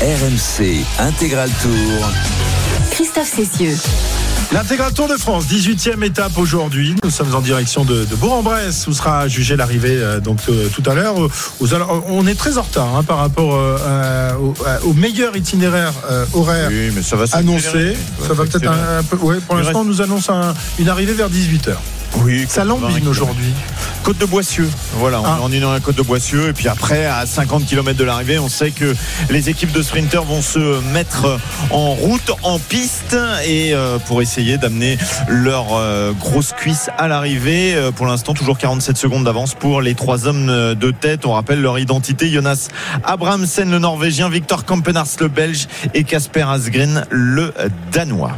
RMC Intégral Tour. Christophe Cessieux. L'intégral Tour de France, 18e étape aujourd'hui. Nous sommes en direction de, de Bourg-en-Bresse où sera jugée l'arrivée euh, donc euh, tout à l'heure. Aux alors, On est très en retard hein, par rapport euh, au, au meilleur itinéraire euh, horaire Oui, mais ça va annoncé. Ça va peut-être un, un peu. Ouais, pour l'instant, on nous annonce un- une arrivée vers 18h. Oui, Ça 80 lambine kilomètres. aujourd'hui. Côte de Boissieu. Voilà, on, Ah. est dans la côte de Boissieu. Et puis après, à 50 km de l'arrivée, on sait que les équipes de sprinters vont se mettre en route, en piste, et euh, pour essayer d'amener leur euh, grosse cuisse à l'arrivée. Euh, pour l'instant, toujours 47 secondes d'avance pour les trois hommes euh, de tête. On rappelle leur identité Jonas Abrahamsen, le Norvégien, Victor Kampenars, le Belge, et Casper Asgreen, le Danois.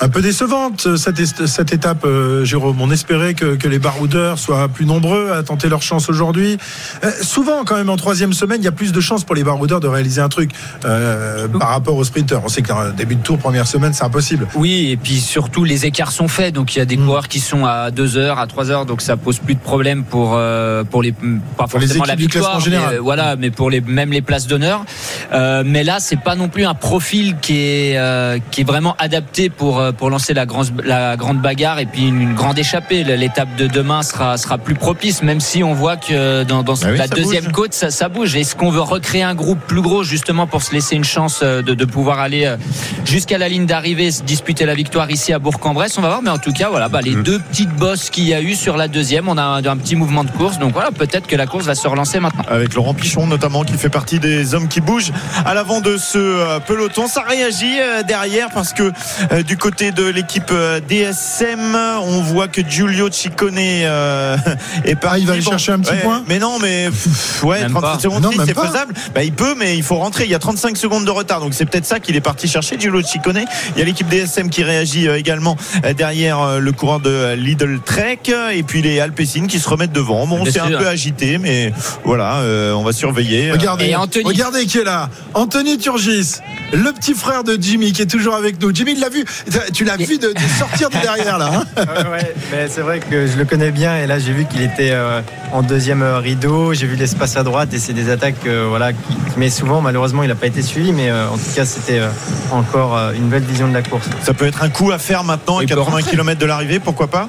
Un peu décevante euh, cette, cette étape, euh, Jérôme. On espérait que, que les baroudeurs soient plus nombreux à tenter leur chance aujourd'hui. Euh, souvent, quand même, en troisième semaine, il y a plus de chances pour les baroudeurs de réaliser un truc euh, par rapport aux sprinteurs. On sait qu'un début de tour, première semaine, c'est impossible. Oui, et puis surtout les écarts sont faits, donc il y a des Mm. coureurs qui sont à 2 heures, à 3 heures, donc ça pose plus de problème pour euh, pour les pas Pour les forcément la du victoire, général. mais, voilà, mais pour les même les places d'honneur. Euh, mais là, c'est pas non plus un profil qui est euh, qui est vraiment adapté pour euh, pour lancer la grande la grande bagarre et puis une, une grande échappée. L'étape de demain sera sera plus propice, même si on voit que dans, dans Ah oui, la deuxième bouge. côte, ça, ça bouge. Est-ce qu'on veut recréer un groupe plus gros justement pour se laisser une chance euh, de, de pouvoir aller euh, jusqu'à la ligne d'arrivée, se disputer la victoire ici à Bourg-en-Bresse? On va voir, mais en tout cas, voilà, bah, les Mm. deux petites bosses qu'il y a eu sur la deuxième, on a un, un petit mouvement de course, donc voilà, peut-être que la course va se relancer maintenant. avec Laurent Pichon notamment qui fait partie des hommes qui bougent à l'avant de ce euh, peloton. Ça réagit euh, derrière parce que euh, du côté de l'équipe euh, DSM, on voit que Giulio Ciccone euh, est parti. Ah, il va aller Bon, chercher un petit ouais, point Mais non, mais pff, ouais, Même 37 pas. secondes, c'est faisable. Bah, il peut, mais il faut rentrer. Il y a 35 secondes de retard, donc c'est peut-être ça qu'il est parti chercher, Giulio Ciccone. Il y a l'équipe DSM qui réagit euh, également euh, derrière le coureur de Lidl Trek et puis les Alpecin qui se remettent devant. Bon, Bien c'est un peu agité, mais voilà, euh, on va surveiller. Regardez, Et Anthony. regardez qui est là. Anthony Turgis, le petit frère de Jimmy qui est toujours avec nous. Jimmy, il l'a vu. Tu l'as vu de, de sortir de derrière là. hein Ouais, ouais, mais c'est vrai que je le connais bien et là j'ai vu qu'il était euh, en deuxième rideau, j'ai vu l'espace à droite et c'est des attaques euh, voilà, qui, qui met souvent malheureusement il n'a pas été suivi mais euh, en tout cas c'était euh, encore euh, une belle vision de la course. Ça peut être un coup à faire maintenant à Il peut 80 rentrer. km de l'arrivée, pourquoi pas?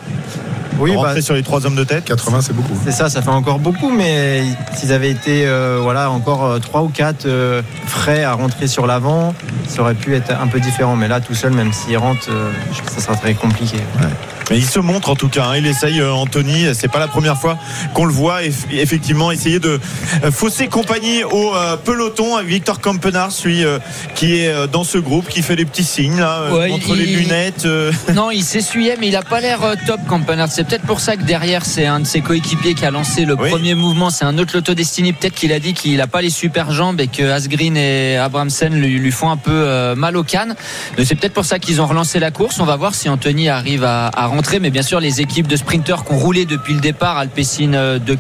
Oui, bah, Rentrer sur les trois hommes de tête. 80, c'est beaucoup. c'est ça, ça fait encore beaucoup mais s'ils avaient été euh, voilà, encore euh, trois ou quatre euh, frais à rentrer sur l'avant, ça aurait pu être un peu différent mais là tout seul même s'il rentre, euh, je pense que ça sera très compliqué. Mais il se montre en tout cas, hein. il essaye euh, Anthony, c'est pas la première fois qu'on le voit eff- effectivement essayer de fausser compagnie au euh, peloton avec Victor Campenard, celui euh, qui est euh, dans ce groupe, qui fait des petits signes là, euh, Ouais, entre les lunettes. euh. Non, il s'essuyait, mais il a pas l'air euh, top, Campenard. C'est peut-être pour ça que derrière, c'est un de ses coéquipiers qui a lancé le Oui. premier mouvement. C'est un autre Lotto Destiny. Peut-être qu'il a dit qu'il a pas les super jambes et que Asgreen et Abramsen lui, lui font un peu euh, mal au canne. Donc c'est peut-être pour ça qu'ils ont relancé la course. On va voir si Anthony arrive à, à rentrer. Mais bien sûr, les équipes de sprinteurs qui ont roulé depuis le départ, Alpecin, euh, De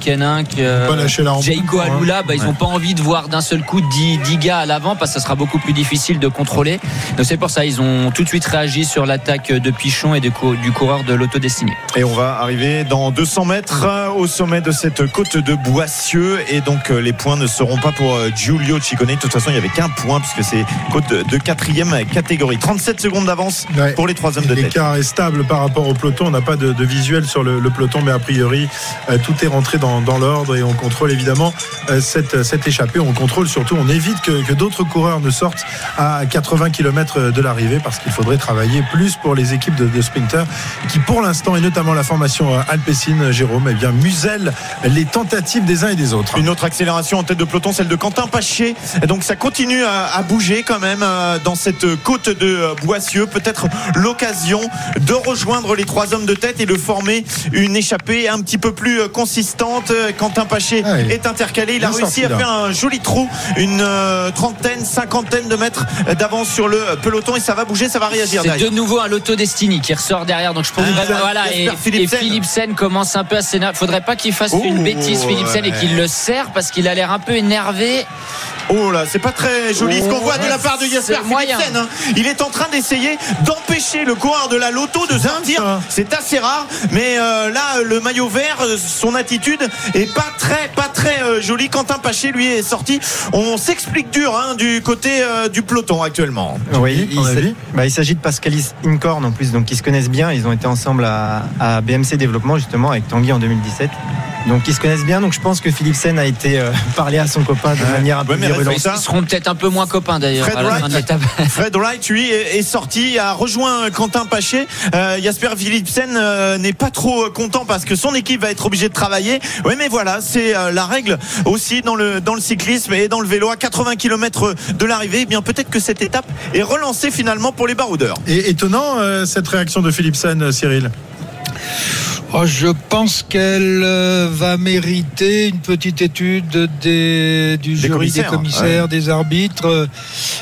la rampe. Jayco Hein. Alula, bah, ils n'ont pas envie de voir d'un seul coup 10, 10 gars à l'avant parce que ça sera beaucoup plus difficile de contrôler. Donc c'est pour ça ils ont tout de suite réagi sur l'attaque de Pichon et cou- du coureur de l'Auto Destiné. Et on va arriver dans 200 mètres euh, au sommet de cette côte de Boissieu. Et donc euh, les points ne seront pas pour euh, Giulio Ciccone. De toute façon, il n'y avait qu'un point puisque c'est côte de, de quatrième catégorie. 37 secondes d'avance Ouais. pour les trois hommes de tête. L'écart est stable par rapport au peloton. On n'a pas de, de visuel sur le, le peloton, mais a priori, euh, tout est rentré dans, dans l'ordre et on contrôle évidemment euh, cette, cette échappée. On contrôle surtout, on évite que, que d'autres coureurs ne sortent à 80 km de l'arrivée parce qu'il faudrait travailler plus pour les équipes de, de sprinters qui, pour l'instant, et notamment la formation euh, Alpecin, Jérôme, eh bien, muselle les tentatives des uns et des autres. Une autre accélération en tête de peloton, celle de Quentin Paché. Et Donc ça continue à, à bouger quand même euh, dans cette côte de euh, Boissieu. Peut-être l'occasion de rejoindre les trois hommes de tête et de former une échappée un petit peu plus euh, consistante. Euh, Quentin Paché Ah oui. est intercalé. Il a Bien réussi sorti, à faire un joli trou, une euh, trentaine, cinquantaine de mètres d'avance sur le peloton et ça va bouger, ça va réagir C'est de nouveau un Lotto Destiny qui ressort derrière. Donc je pense Ah, voilà. Et, et Philipsen. Commence un peu à s'énerver. Faudrait pas qu'il fasse Oh, une bêtise Philipsen et ouais. qu'il le serre parce qu'il a l'air un peu énervé. Oh là, c'est pas très joli ce qu'on voit de la part de Jasper. Philipsen. hein. Il est en train d'essayer d'empêcher le coureur de la loto de sortir. C'est assez rare, mais euh, là, le maillot vert, euh, son attitude est pas très, pas très euh, jolie. Quentin Paché, lui, est sorti. On s'explique dur hein, du côté euh, du peloton actuellement. Oui, il, bah, il s'agit de Pascalis Incorn en plus, donc ils se connaissent bien. Ils ont été ensemble à, à BMC Développement justement avec Tanguy en 2017. Donc ils se connaissent bien. Donc je pense que Philipsen a été euh, parlé à son copain de manière un peu Ouais, mais Ils seront peut-être un peu moins copains d'ailleurs Fred Wright. Fred lui, est sorti, a rejoint Quentin Paché. Euh, Jasper Philipsen euh, n'est pas trop content parce que son équipe va être obligée de travailler. Oui, mais voilà, c'est euh, la règle aussi dans le dans le cyclisme et dans le vélo à 80 km de l'arrivée. Eh bien, peut-être que cette étape est relancée finalement pour les baroudeurs. Et étonnant euh, cette réaction de Philipsen, Cyril? Oh, je pense qu'elle euh, va mériter une petite étude des, du jury, commissaires, des commissaires, des arbitres, euh,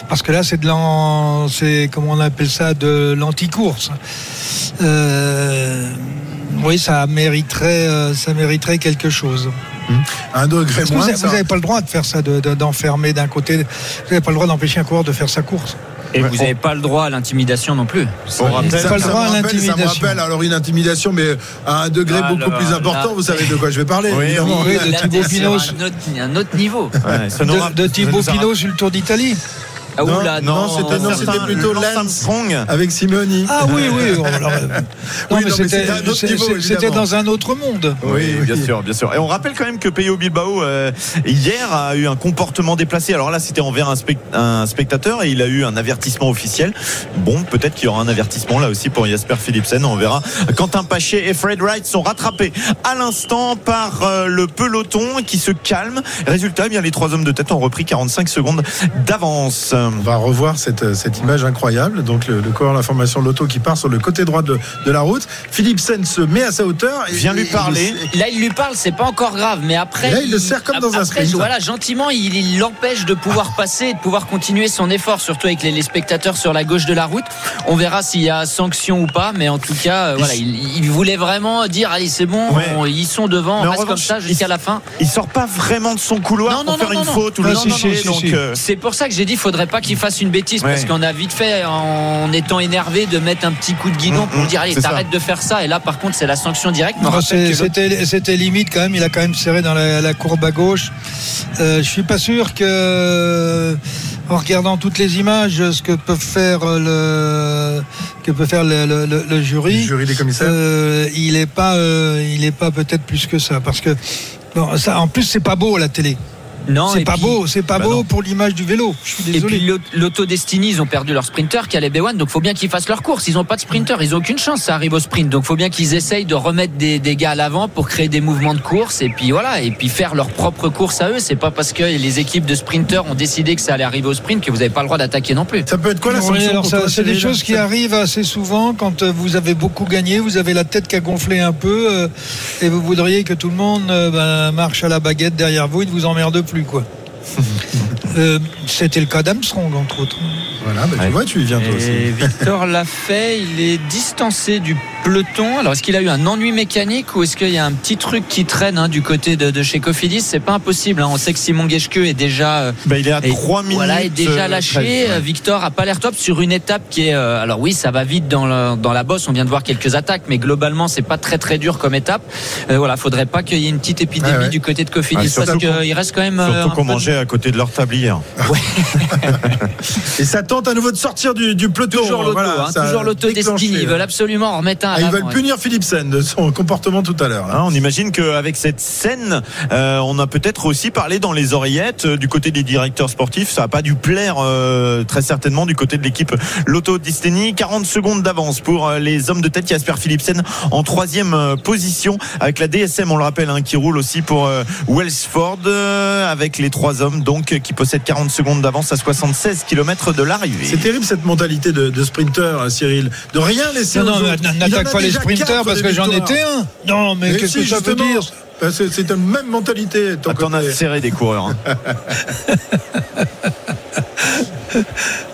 parce que là, c'est de l'an, c'est comment on appelle ça, de l'anticourse. Euh, oui, ça mériterait, euh, ça mériterait quelque chose. Un degré que vous moins. n'avez ça- pas le droit de faire ça, de- de- d'enfermer d'un côté. Vous n'avez pas le droit d'empêcher un coureur de faire sa course. Et vous n'avez pas le droit à l'intimidation non plus. On rappelle- pas le ça, droit me à rappelle, ça me l'intimidation. rappelle alors une intimidation, mais à un degré Ah, beaucoup plus important. là. Vous savez de quoi je vais parler. Oui, évidemment. oui, de Thibaut Pinot. Un autre, un autre niveau. Ouais, De, Thibaut Pinot sur le Tour d'Italie. Ah, Non, oula, non, c'était- non, plutôt Lance. Armstrong. Avec Simeoni. Ah oui, oui. Oui, c'était dans un autre monde. Oui, bien sûr, bien sûr. Et on rappelle quand même que Peyo Bilbao euh, hier a eu un comportement déplacé. Alors là, c'était envers un, spect- un spectateur et il a eu un avertissement officiel. Bon, peut-être qu'il y aura un avertissement là aussi pour Jasper Philipsen. On verra. Quentin Paché et Fred Wright sont rattrapés à l'instant par euh, le peloton qui se calme. Résultat, eh bien les trois hommes de tête ont repris 45 secondes d'avance. On va revoir cette, cette image incroyable. Donc le, le coureur de la formation Loto qui part sur le côté droit de, de la route. Philipsen se met à sa hauteur. et- Vient lui et- parler. et- Là, il lui parle, c'est pas encore grave, mais après. Là, il le serre comme dans un sprint. Voilà, gentiment, il il l'empêche de pouvoir passer, de pouvoir continuer son effort, surtout avec les, les spectateurs sur la gauche de la route. On verra s'il y a sanction ou pas, mais en tout cas, euh, voilà, il, il voulait vraiment dire allez, c'est bon, Ouais. on- ils sont devant, Mais on reste comme ça jusqu'à il- la fin. Il sort pas vraiment de son couloir Non, pour non, faire non, une non, faute ou le Ah, si. euh, C'est pour ça que j'ai dit, il faudrait pas qu'il fasse une bêtise, Ouais. parce qu'on a vite fait, en étant énervé, de mettre un petit coup de guidon Mm, pour mm, dire allez, t'arrêtes de faire ça. Et là, par contre, c'est la sanction directe. Non, C'était c'était limite quand même. Il a quand même serré dans la, la courbe à gauche. Euh, je suis pas sûr que, en regardant toutes les images, ce que peut faire le que peut faire le, le- le- le Le jury, jury des commissaires. euh, il est pas, euh, il est pas peut-être plus que ça, parce que bon, ça, en plus c'est pas beau la télé. Non, C'est et pas puis- beau, c'est pas Bah beau non. pour l'image du vélo. Je suis Et désolé. puis l'Aut- l'Auto Destiny, ils ont perdu leur sprinter, Caleb Ewan, donc faut bien qu'ils fassent leur course. Ils n'ont pas de sprinter, ils ont aucune chance, ça arrive au sprint. Donc faut bien qu'ils essayent de remettre des, des gars à l'avant pour créer des mouvements de course et puis voilà, et puis faire leur propre course à eux. C'est pas parce que les équipes de sprinters ont décidé que ça allait arriver au sprint que vous n'avez pas le droit d'attaquer non plus. Ça peut être quoi la sanction c'est des choses qui arrivent assez souvent quand euh, vous avez beaucoup gagné, vous avez la tête qui a gonflé un peu euh, et vous voudriez que tout le monde euh, ben, marche à la baguette derrière vous et ne vous emmerde plus quoi. Euh, C'était le cas d'Armstrong entre autres. Voilà, bah, tu vois, tu y viens toi aussi. Et Victor l'a fait, il est distancé du peloton. Alors est-ce qu'il a eu un ennui mécanique ou est-ce qu'il y a un petit truc qui traîne hein, du côté de, de chez Cofidis? C'est pas impossible. hein. On sait que Simon Geschke est déjà euh, bah, il est à Et 3 minutes. Voilà, est déjà euh, lâché. 13, ouais. Victor a pas l'air top sur une étape qui est. euh, alors oui, ça va vite dans, le- dans la bosse. On vient de voir quelques attaques, mais globalement, c'est pas très très dur comme étape. Euh, voilà, faudrait pas qu'il y ait une petite épidémie Ouais, ouais. du côté de Cofidis Ah, parce qu'il reste quand même. Surtout un qu'on mangeait à côté de leur table hier. Et ça tente à nouveau de sortir du, du peloton. Toujours l'auto, Voilà, hein, toujours l'auto. Destiny. Ils veulent absolument en remettre un. Ah, ils veulent ouais. punir Philipsen de son comportement tout à l'heure. Hein, on imagine qu'avec cette scène, euh, on a peut-être aussi parlé dans les oreillettes euh, du côté des directeurs sportifs. Ça n'a pas dû plaire euh, très certainement du côté de l'équipe Lotto Destiny. 40 secondes d'avance pour euh, les hommes de tête Jasper Philipsen en troisième euh, position avec la DSM, on le rappelle, hein, qui roule aussi pour euh, Wellsford euh, avec les trois hommes donc qui possèdent 40 secondes d'avance à 76 km de l'arrivée. C'est terrible cette mentalité de, de sprinter, hein, Cyril. De rien laisser Non, aux non, n'attaque a pas les sprinters parce que j'en étais un. Non, mais Mais qu'est-ce si, que ça veut dire C'est c'est la même mentalité. ton T'en as côté. serré des coureurs. hein.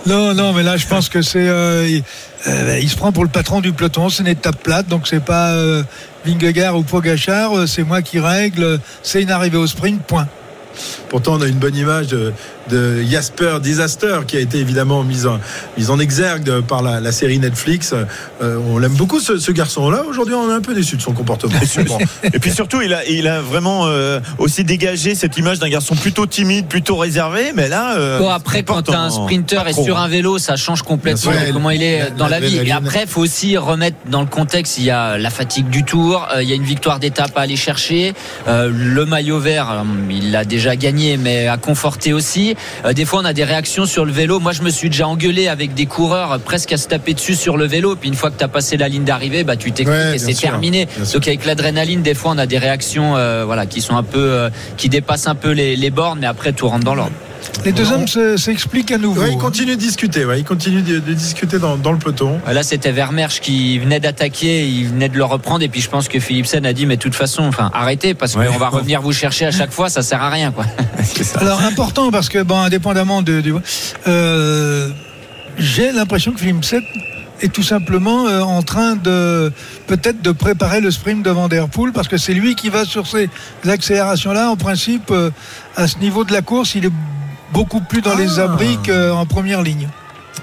Non, non, mais là, je pense que c'est. euh, il, euh, il se prend pour le patron du peloton. C'est une étape plate, donc c'est pas euh, Vingegaard ou Pogachar. euh, C'est moi qui règle. C'est une arrivée au sprint. Point. Pourtant, on a une bonne image de, de Jasper Disaster qui a été évidemment mise en, mise en exergue par la, la série Netflix. Euh, on l'aime beaucoup ce, ce garçon-là. Aujourd'hui, on est un peu déçu de son comportement. Et puis surtout, il a, il a vraiment euh, aussi dégagé cette image d'un garçon plutôt timide, plutôt réservé. Mais là, euh, Bon, après, quand un sprinter est sur hein. un vélo, ça change complètement comment il est La- dans la vie. Et après, il faut aussi remettre dans le contexte, il y a la fatigue du tour, euh, il y a une victoire d'étape à aller chercher, euh, le maillot vert, euh, il l'a déjà gagné, mais à conforter aussi. Euh, des fois, on a des réactions sur le vélo. Moi, je me suis déjà engueulé avec des coureurs presque à se taper dessus sur le vélo. Puis une fois que tu as passé la ligne d'arrivée, bah, tu t'expliques Ouais, et c'est terminé. Donc avec l'adrénaline, des fois, on a des réactions euh, voilà, qui sont un peu, euh, qui dépassent un peu les, les bornes, mais après, tout rentre dans l'ordre. Les deux hommes se- s'expliquent à nouveau. Ouais, il hein. continue de discuter. Ouais, il continue de, de discuter dans, dans le peloton. Là, c'était Vermersch qui venait d'attaquer, il venait de le reprendre, et puis je pense que Philipsen a dit, mais de toute façon, enfin, arrêtez, parce Ouais. qu'on va revenir vous chercher à chaque fois, ça sert à rien, quoi. Ça. Alors important parce que bon, indépendamment de, du- euh, j'ai l'impression que Philipsen est tout simplement euh, en train de peut-être de préparer le sprint de Van Der Poel parce que c'est lui qui va sur ces accélérations-là. En principe, euh, à ce niveau de la course, il est beaucoup plus dans les Ah. abris qu'en première ligne.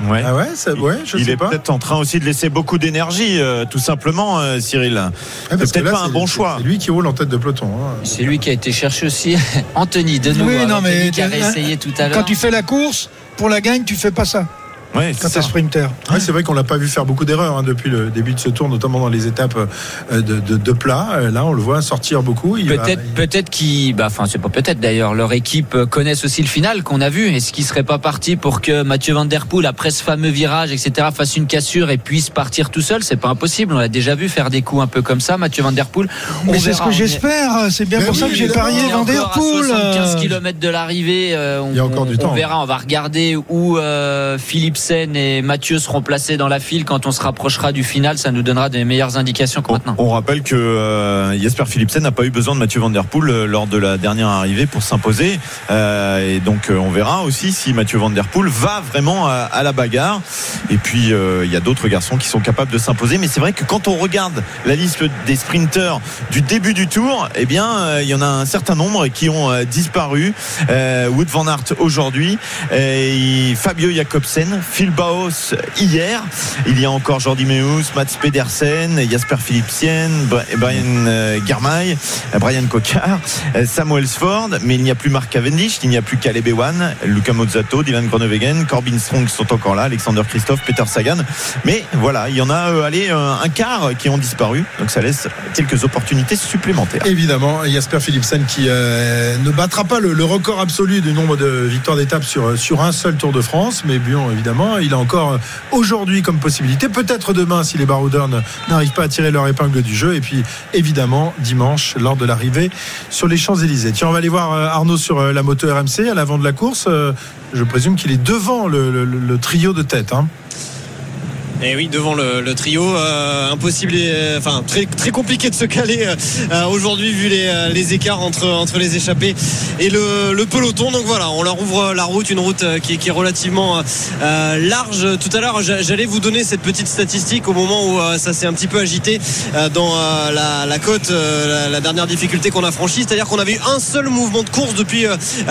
Ouais. Ah ouais, ça, ouais, je il sais est peut-être en train aussi de laisser beaucoup d'énergie, euh, tout simplement, euh, Cyril. Ouais, c'est peut-être là, pas un bon choix. C'est lui qui roule en tête de peloton. hein. C'est lui qui a été cherché aussi. Anthony, de nouveau. Oui, non, Anthony mais qui a réessayé tout à l'heure. Quand tu fais la course, pour la gagne, tu fais pas ça Ouais, quand c'est ça. sprinter. Ouais, c'est vrai qu'on l'a pas vu faire beaucoup d'erreurs hein, depuis le début de ce tour, notamment dans les étapes euh, de, de, de plat. Euh, Là, on le voit sortir beaucoup. Il va- Peut-être, il- peut-être qu'ils, bah, enfin, c'est pas peut-être d'ailleurs, leur équipe euh, connaissent aussi le final qu'on a vu. Est-ce qu'ils seraient pas partis pour que Mathieu Van Der Poel, après ce fameux virage, etc., fasse une cassure et puisse partir tout seul? C'est pas impossible. On l'a déjà vu faire des coups un peu comme ça, Mathieu Van Der Poel. On Mais c'est ce que j'espère. C'est bien Mais pour oui, ça que j'ai parié Van Der Poel. 75 euh, km de l'arrivée. euh, on, Il y a encore du on- temps. on verra, on va regarder où euh, Et Mathieu seront placés dans la file quand on se rapprochera du final. Ça nous donnera des meilleures indications que maintenant. on rappelle que euh, Jasper Philipsen n'a pas eu besoin de Mathieu Van Der Poel euh, lors de la dernière arrivée pour s'imposer. Euh, et donc euh, on verra aussi si Mathieu Van Der Poel va vraiment à, à la bagarre. Et puis euh, il y a d'autres garçons qui sont capables de s'imposer. Mais c'est vrai que quand on regarde la liste des sprinteurs du début du tour, eh bien euh, il y en a un certain nombre qui ont disparu. Euh, Wood Van Aert aujourd'hui, et Fabio Jacobsen, Phil Baos hier. Il y a encore Jordi Meus, Mats Pedersen, Jasper Philipsen, Bra- Brian euh, Germay, euh, Brian Cocard, euh, Samuel Sford, mais il n'y a plus Mark Cavendish, il n'y a plus Caleb Ewan, Luca Mozzato, Dylan Groenewegen, Corbin Strong sont encore là, Alexander Christophe, Peter Sagan. Mais voilà, il y en a allez, un quart qui ont disparu, donc ça laisse quelques opportunités supplémentaires. Évidemment, Jasper Philipsen qui ne battra pas le, le record absolu du nombre de victoires d'étapes sur, sur un seul Tour de France, mais bon, évidemment, il a encore euh, aujourd'hui comme possibilité, peut-être demain si les baroudeurs n'arrivent pas à tirer leur épingle du jeu, et puis évidemment dimanche lors de l'arrivée sur les Champs-Élysées. Tiens, on va aller voir euh, Arnaud sur euh, la moto RMC à l'avant de la course. Je présume qu'il est devant le trio de tête. hein. Et oui, devant le, trio, euh, impossible, et, euh, enfin très très compliqué de se caler euh, aujourd'hui vu les, écarts entre entre les échappés et le, peloton. Donc voilà, on leur ouvre la route, une route qui, est- relativement large. Tout à l'heure, j'a- j'allais vous donner cette petite statistique au moment où ça s'est un petit peu agité dans la, côte, la, dernière difficulté qu'on a franchie, c'est-à-dire qu'on avait eu un seul mouvement de course depuis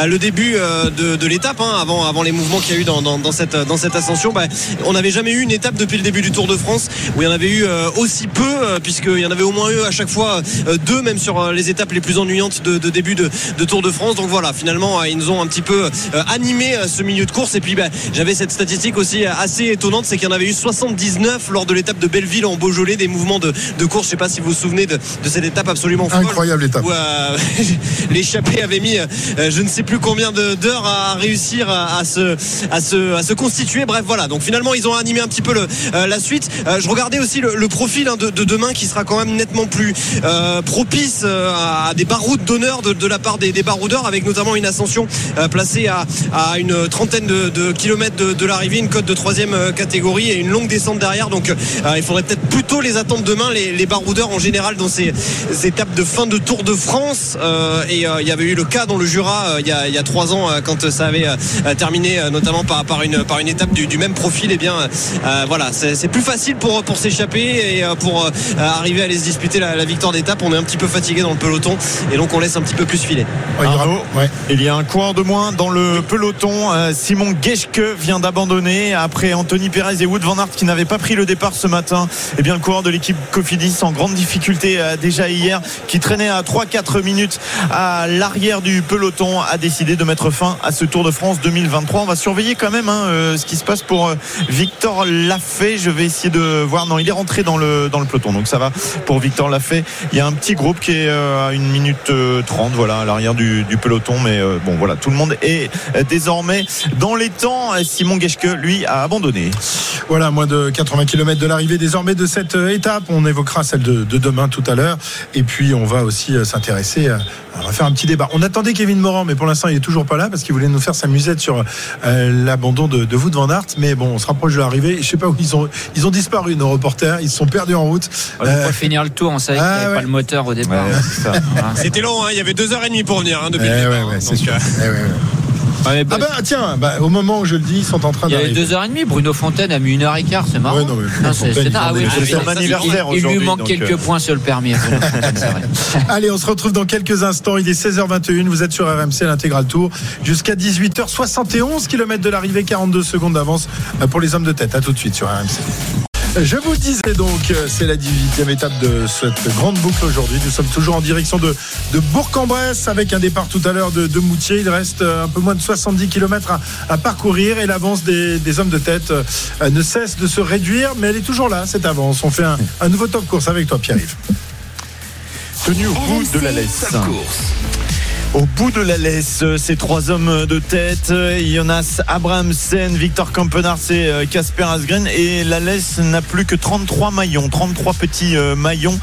le début de, l'étape, hein, avant avant les mouvements qu'il y a eu dans, dans, dans cette dans cette ascension. Bah, on n'avait jamais eu une étape depuis le début du Tour de France où il y en avait eu euh, aussi peu, euh, puisqu'il y en avait au moins eu à chaque fois euh, deux, même sur les étapes les plus ennuyantes de, de début de, de Tour de France. Donc voilà, finalement, ils nous ont un petit peu animé ce milieu de course. Et puis bah, j'avais cette statistique aussi assez étonnante, c'est qu'il y en avait eu 79 lors de l'étape de Belleville en Beaujolais, des mouvements de, de course. Je sais pas si vous vous souvenez de, de cette étape absolument folle Incroyable étape. où euh, l'échappée avait mis euh, je ne sais plus combien d'heures à réussir à, à se, à, se, à se constituer. Bref, voilà. Donc finalement, ils ont animé un petit peu le, la suite. Euh, je regardais aussi le, le profil hein, de, de demain qui sera quand même nettement plus euh, propice euh, à des baroudes d'honneur de, de la part des, des baroudeurs, avec notamment une ascension euh, placée à, à une trentaine de, de kilomètres de, l'arrivée, une cote de troisième euh, catégorie et une longue descente derrière. Donc euh, il faudrait peut-être plutôt les attendre demain, les, les baroudeurs en général dans ces, ces étapes de fin de Tour de France. Euh, et euh, il y avait eu le cas dans le Jura euh, il y, y a trois ans euh, quand ça avait euh, terminé euh, notamment par, par, une, par une étape du, du même profil. Et bien euh, voilà, c'est plus facile pour, pour s'échapper et euh, pour euh, arriver à aller se disputer la, la victoire d'étape. On est un petit peu fatigué dans le peloton et donc on laisse un petit peu plus filer. Ouais, il y aura- Arnaud, ouais. Il y a un coureur de moins dans le peloton. Euh, Simon Geschke vient d'abandonner après Anthony Perez et Wood Van Aert qui n'avaient pas pris le départ ce matin. Et bien le coureur de l'équipe Cofidis en grande difficulté euh, déjà hier, qui traînait à 3-4 minutes à l'arrière du peloton, a décidé de mettre fin à ce Tour de France 2023. On va surveiller quand même hein, euh, ce qui se passe pour euh, Victor Lafay. Je vais essayer de voir. Non, il est rentré dans le dans le peloton, donc ça va pour Victor Lafay. Il y a un petit groupe qui est euh, à une minute euh, 30, voilà, à l'arrière du, peloton. Mais euh, bon, voilà, tout le monde est euh, désormais dans les temps. Simon Geschke, lui, a abandonné. Voilà, moins de 80 km de l'arrivée désormais de cette euh, étape. On évoquera celle de, de demain tout à l'heure. Et puis, on va aussi euh, s'intéresser, à, faire un petit débat. On attendait Kevin Morand, mais pour l'instant, il est toujours pas là parce qu'il voulait nous faire sa musette sur euh, l'abandon de, de van Aert. Mais bon, on se rapproche de l'arrivée. Je sais pas où ils ont, ils ont disparu, nos reporters. Ils se sont perdus en route. Pour Euh, finir le tour, on savait ah, qu'il n'y avait ouais. pas le moteur au départ. C'était long, hein, il y avait deux heures et demie pour venir hein, depuis eh le ouais, départ, ouais, hein, c'est donc, sûr. euh, Eh ouais, bah, Ah bah tiens, bah, au moment où je le dis, ils sont en train il y d'arriver. deux heures et demie. Bruno Fontaine a mis une heure et quart, c'est marrant. Ouais, non, mais Bruno Non, c'est- Fontaine, c'est- il ah oui, anniversaire il, il lui manque quelques euh. points sur le permis. Allez, on se retrouve dans quelques instants. Il est 16h21. Vous êtes sur RMC, l'intégral tour. Jusqu'à 18h71 km de l'arrivée, 42 secondes d'avance euh, pour les hommes de tête. À tout de suite sur RMC. Je vous disais donc, euh, c'est la 18e étape de cette grande boucle aujourd'hui. Nous sommes toujours en direction de, de Bourg-en-Bresse avec un départ tout à l'heure de, de Moutier. Il reste euh, un peu moins de 70 km à, à parcourir et l'avance des, des hommes de tête euh, ne cesse de se réduire, mais elle est toujours là, cette avance. On fait un, un nouveau top course avec toi, Pierre-Yves. Tenu au bout de la laisse. Top course. Au bout de la laisse, euh, ces trois hommes de tête, euh, Jonas Abrahamsen, Victor Kampenarts et euh, Casper Asgren. Et la laisse n'a plus que 33 maillons, 33 petits euh, maillons.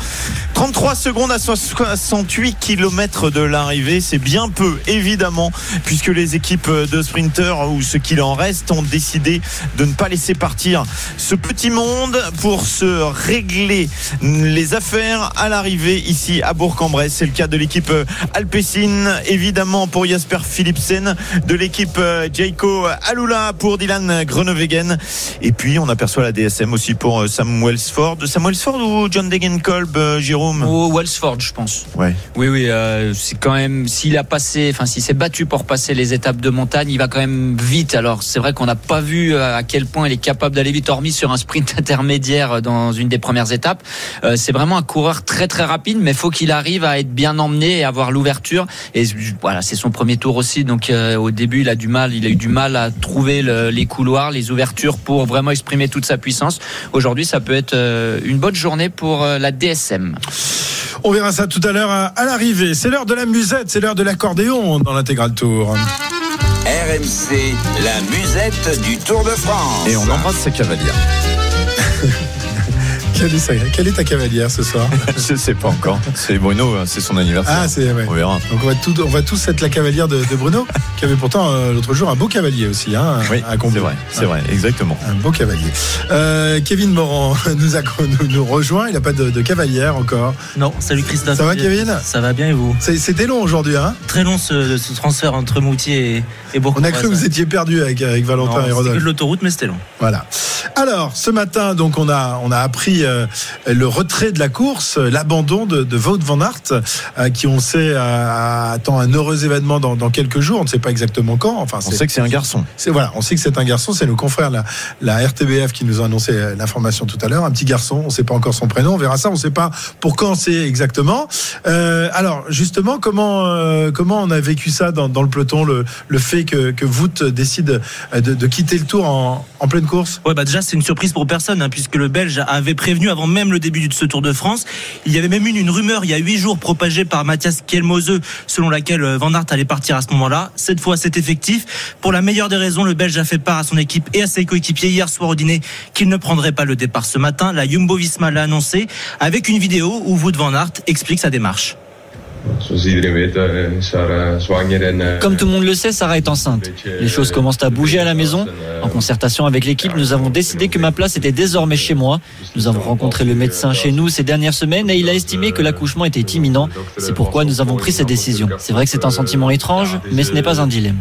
33 secondes à 68 km de l'arrivée, c'est bien peu, évidemment, puisque les équipes de sprinters ou ce qu'il en reste ont décidé de ne pas laisser partir ce petit monde pour se régler les affaires à l'arrivée ici à Bourg-en-Bresse. C'est le cas de l'équipe Alpecin, évidemment pour Jasper Philipsen, de l'équipe Jaco Alula pour Dylan Groenewegen. Et puis on aperçoit la DSM aussi pour euh, Sam Wellsford. Sam Wellsford ou John Degenkolb, euh, Jérôme? Au Wellsford, je pense. Ouais. Oui, oui, euh, c'est quand même s'il a passé, enfin s'il s'est battu pour passer les étapes de montagne, il va quand même vite. Alors c'est vrai qu'on n'a pas vu euh, à quel point il est capable d'aller vite, hormis sur un sprint intermédiaire dans une des premières étapes. Euh, c'est vraiment un coureur très très rapide, mais faut qu'il arrive à être bien emmené et avoir l'ouverture. Et voilà, c'est son premier tour aussi, donc euh, au début il a du mal, il a eu du mal à trouver le- les couloirs, les ouvertures pour vraiment exprimer toute sa puissance. Aujourd'hui, ça peut être euh, une bonne journée pour euh, la DSM. On verra ça tout à l'heure à, à l'arrivée. C'est l'heure de la musette, c'est l'heure de l'accordéon dans l'intégral tour. RMC, la musette du Tour de France. Et on embrasse sa cavalière. Quelle est, sa- quelle est ta cavalière ce soir Je sais pas encore. C'est Bruno, hein, c'est son anniversaire. Ah, c'est ouais. On verra. Donc on va, tout, on va tous être la cavalière de, de Bruno, qui avait pourtant euh, l'autre jour un beau cavalier aussi, hein, Oui, à c'est vrai, c'est vrai, exactement. Un beau cavalier. Euh, Kevin Morand nous, a, nous, nous rejoint. Il n'a pas de, de cavalière encore. Non, salut Christophe. Ça va, Kevin? Ça va bien et vous? C'était long aujourd'hui. Hein? Très long ce, ce transfert entre Moutier et, et bourg on a cru que vous étiez perdu avec, avec Valentin et C'était que Rodolphe. de l'autoroute, mais c'était long. Voilà. Alors, ce matin, donc, on a, on a appris euh, le retrait de la course, euh, l'abandon de, de Wout van Aert, euh, qui on sait euh, attend un heureux événement dans, dans quelques jours. On ne sait pas exactement quand. Enfin, On sait que c'est un garçon. c'est voilà, on sait que c'est un garçon. C'est nos confrères la, la RTBF qui nous a annoncé l'information tout à l'heure. Un petit garçon. On ne sait pas encore son prénom. On verra ça. On ne sait pas pour quand c'est exactement. Euh, alors, justement, comment euh, comment on a vécu ça dans, dans le peloton, le, le fait que que Wout décide de, de quitter le Tour en, en pleine course? Ouais, bah déjà, c'est une surprise pour personne, hein, puisque le Belge avait avant même le début de ce Tour de France. Il y avait même une rumeur il y a huit jours propagée par Mathias Kielmose, selon laquelle euh, Van Aert allait partir à ce moment-là. Cette fois, c'est effectif. Pour la meilleure des raisons, le Belge a fait part à son équipe et à ses coéquipiers hier soir au dîner qu'il ne prendrait pas le départ ce matin. La Jumbo Visma l'a annoncé avec une vidéo où Wout Van Aert explique sa démarche. Comme tout le monde le sait, Sarah est enceinte. Les choses commencent à bouger à la maison. En concertation avec l'équipe, nous avons décidé que ma place était désormais chez moi. Nous avons rencontré le médecin chez nous ces dernières semaines et il a estimé que l'accouchement était imminent. C'est pourquoi nous avons pris cette décision. C'est vrai que c'est un sentiment étrange, mais ce n'est pas un dilemme.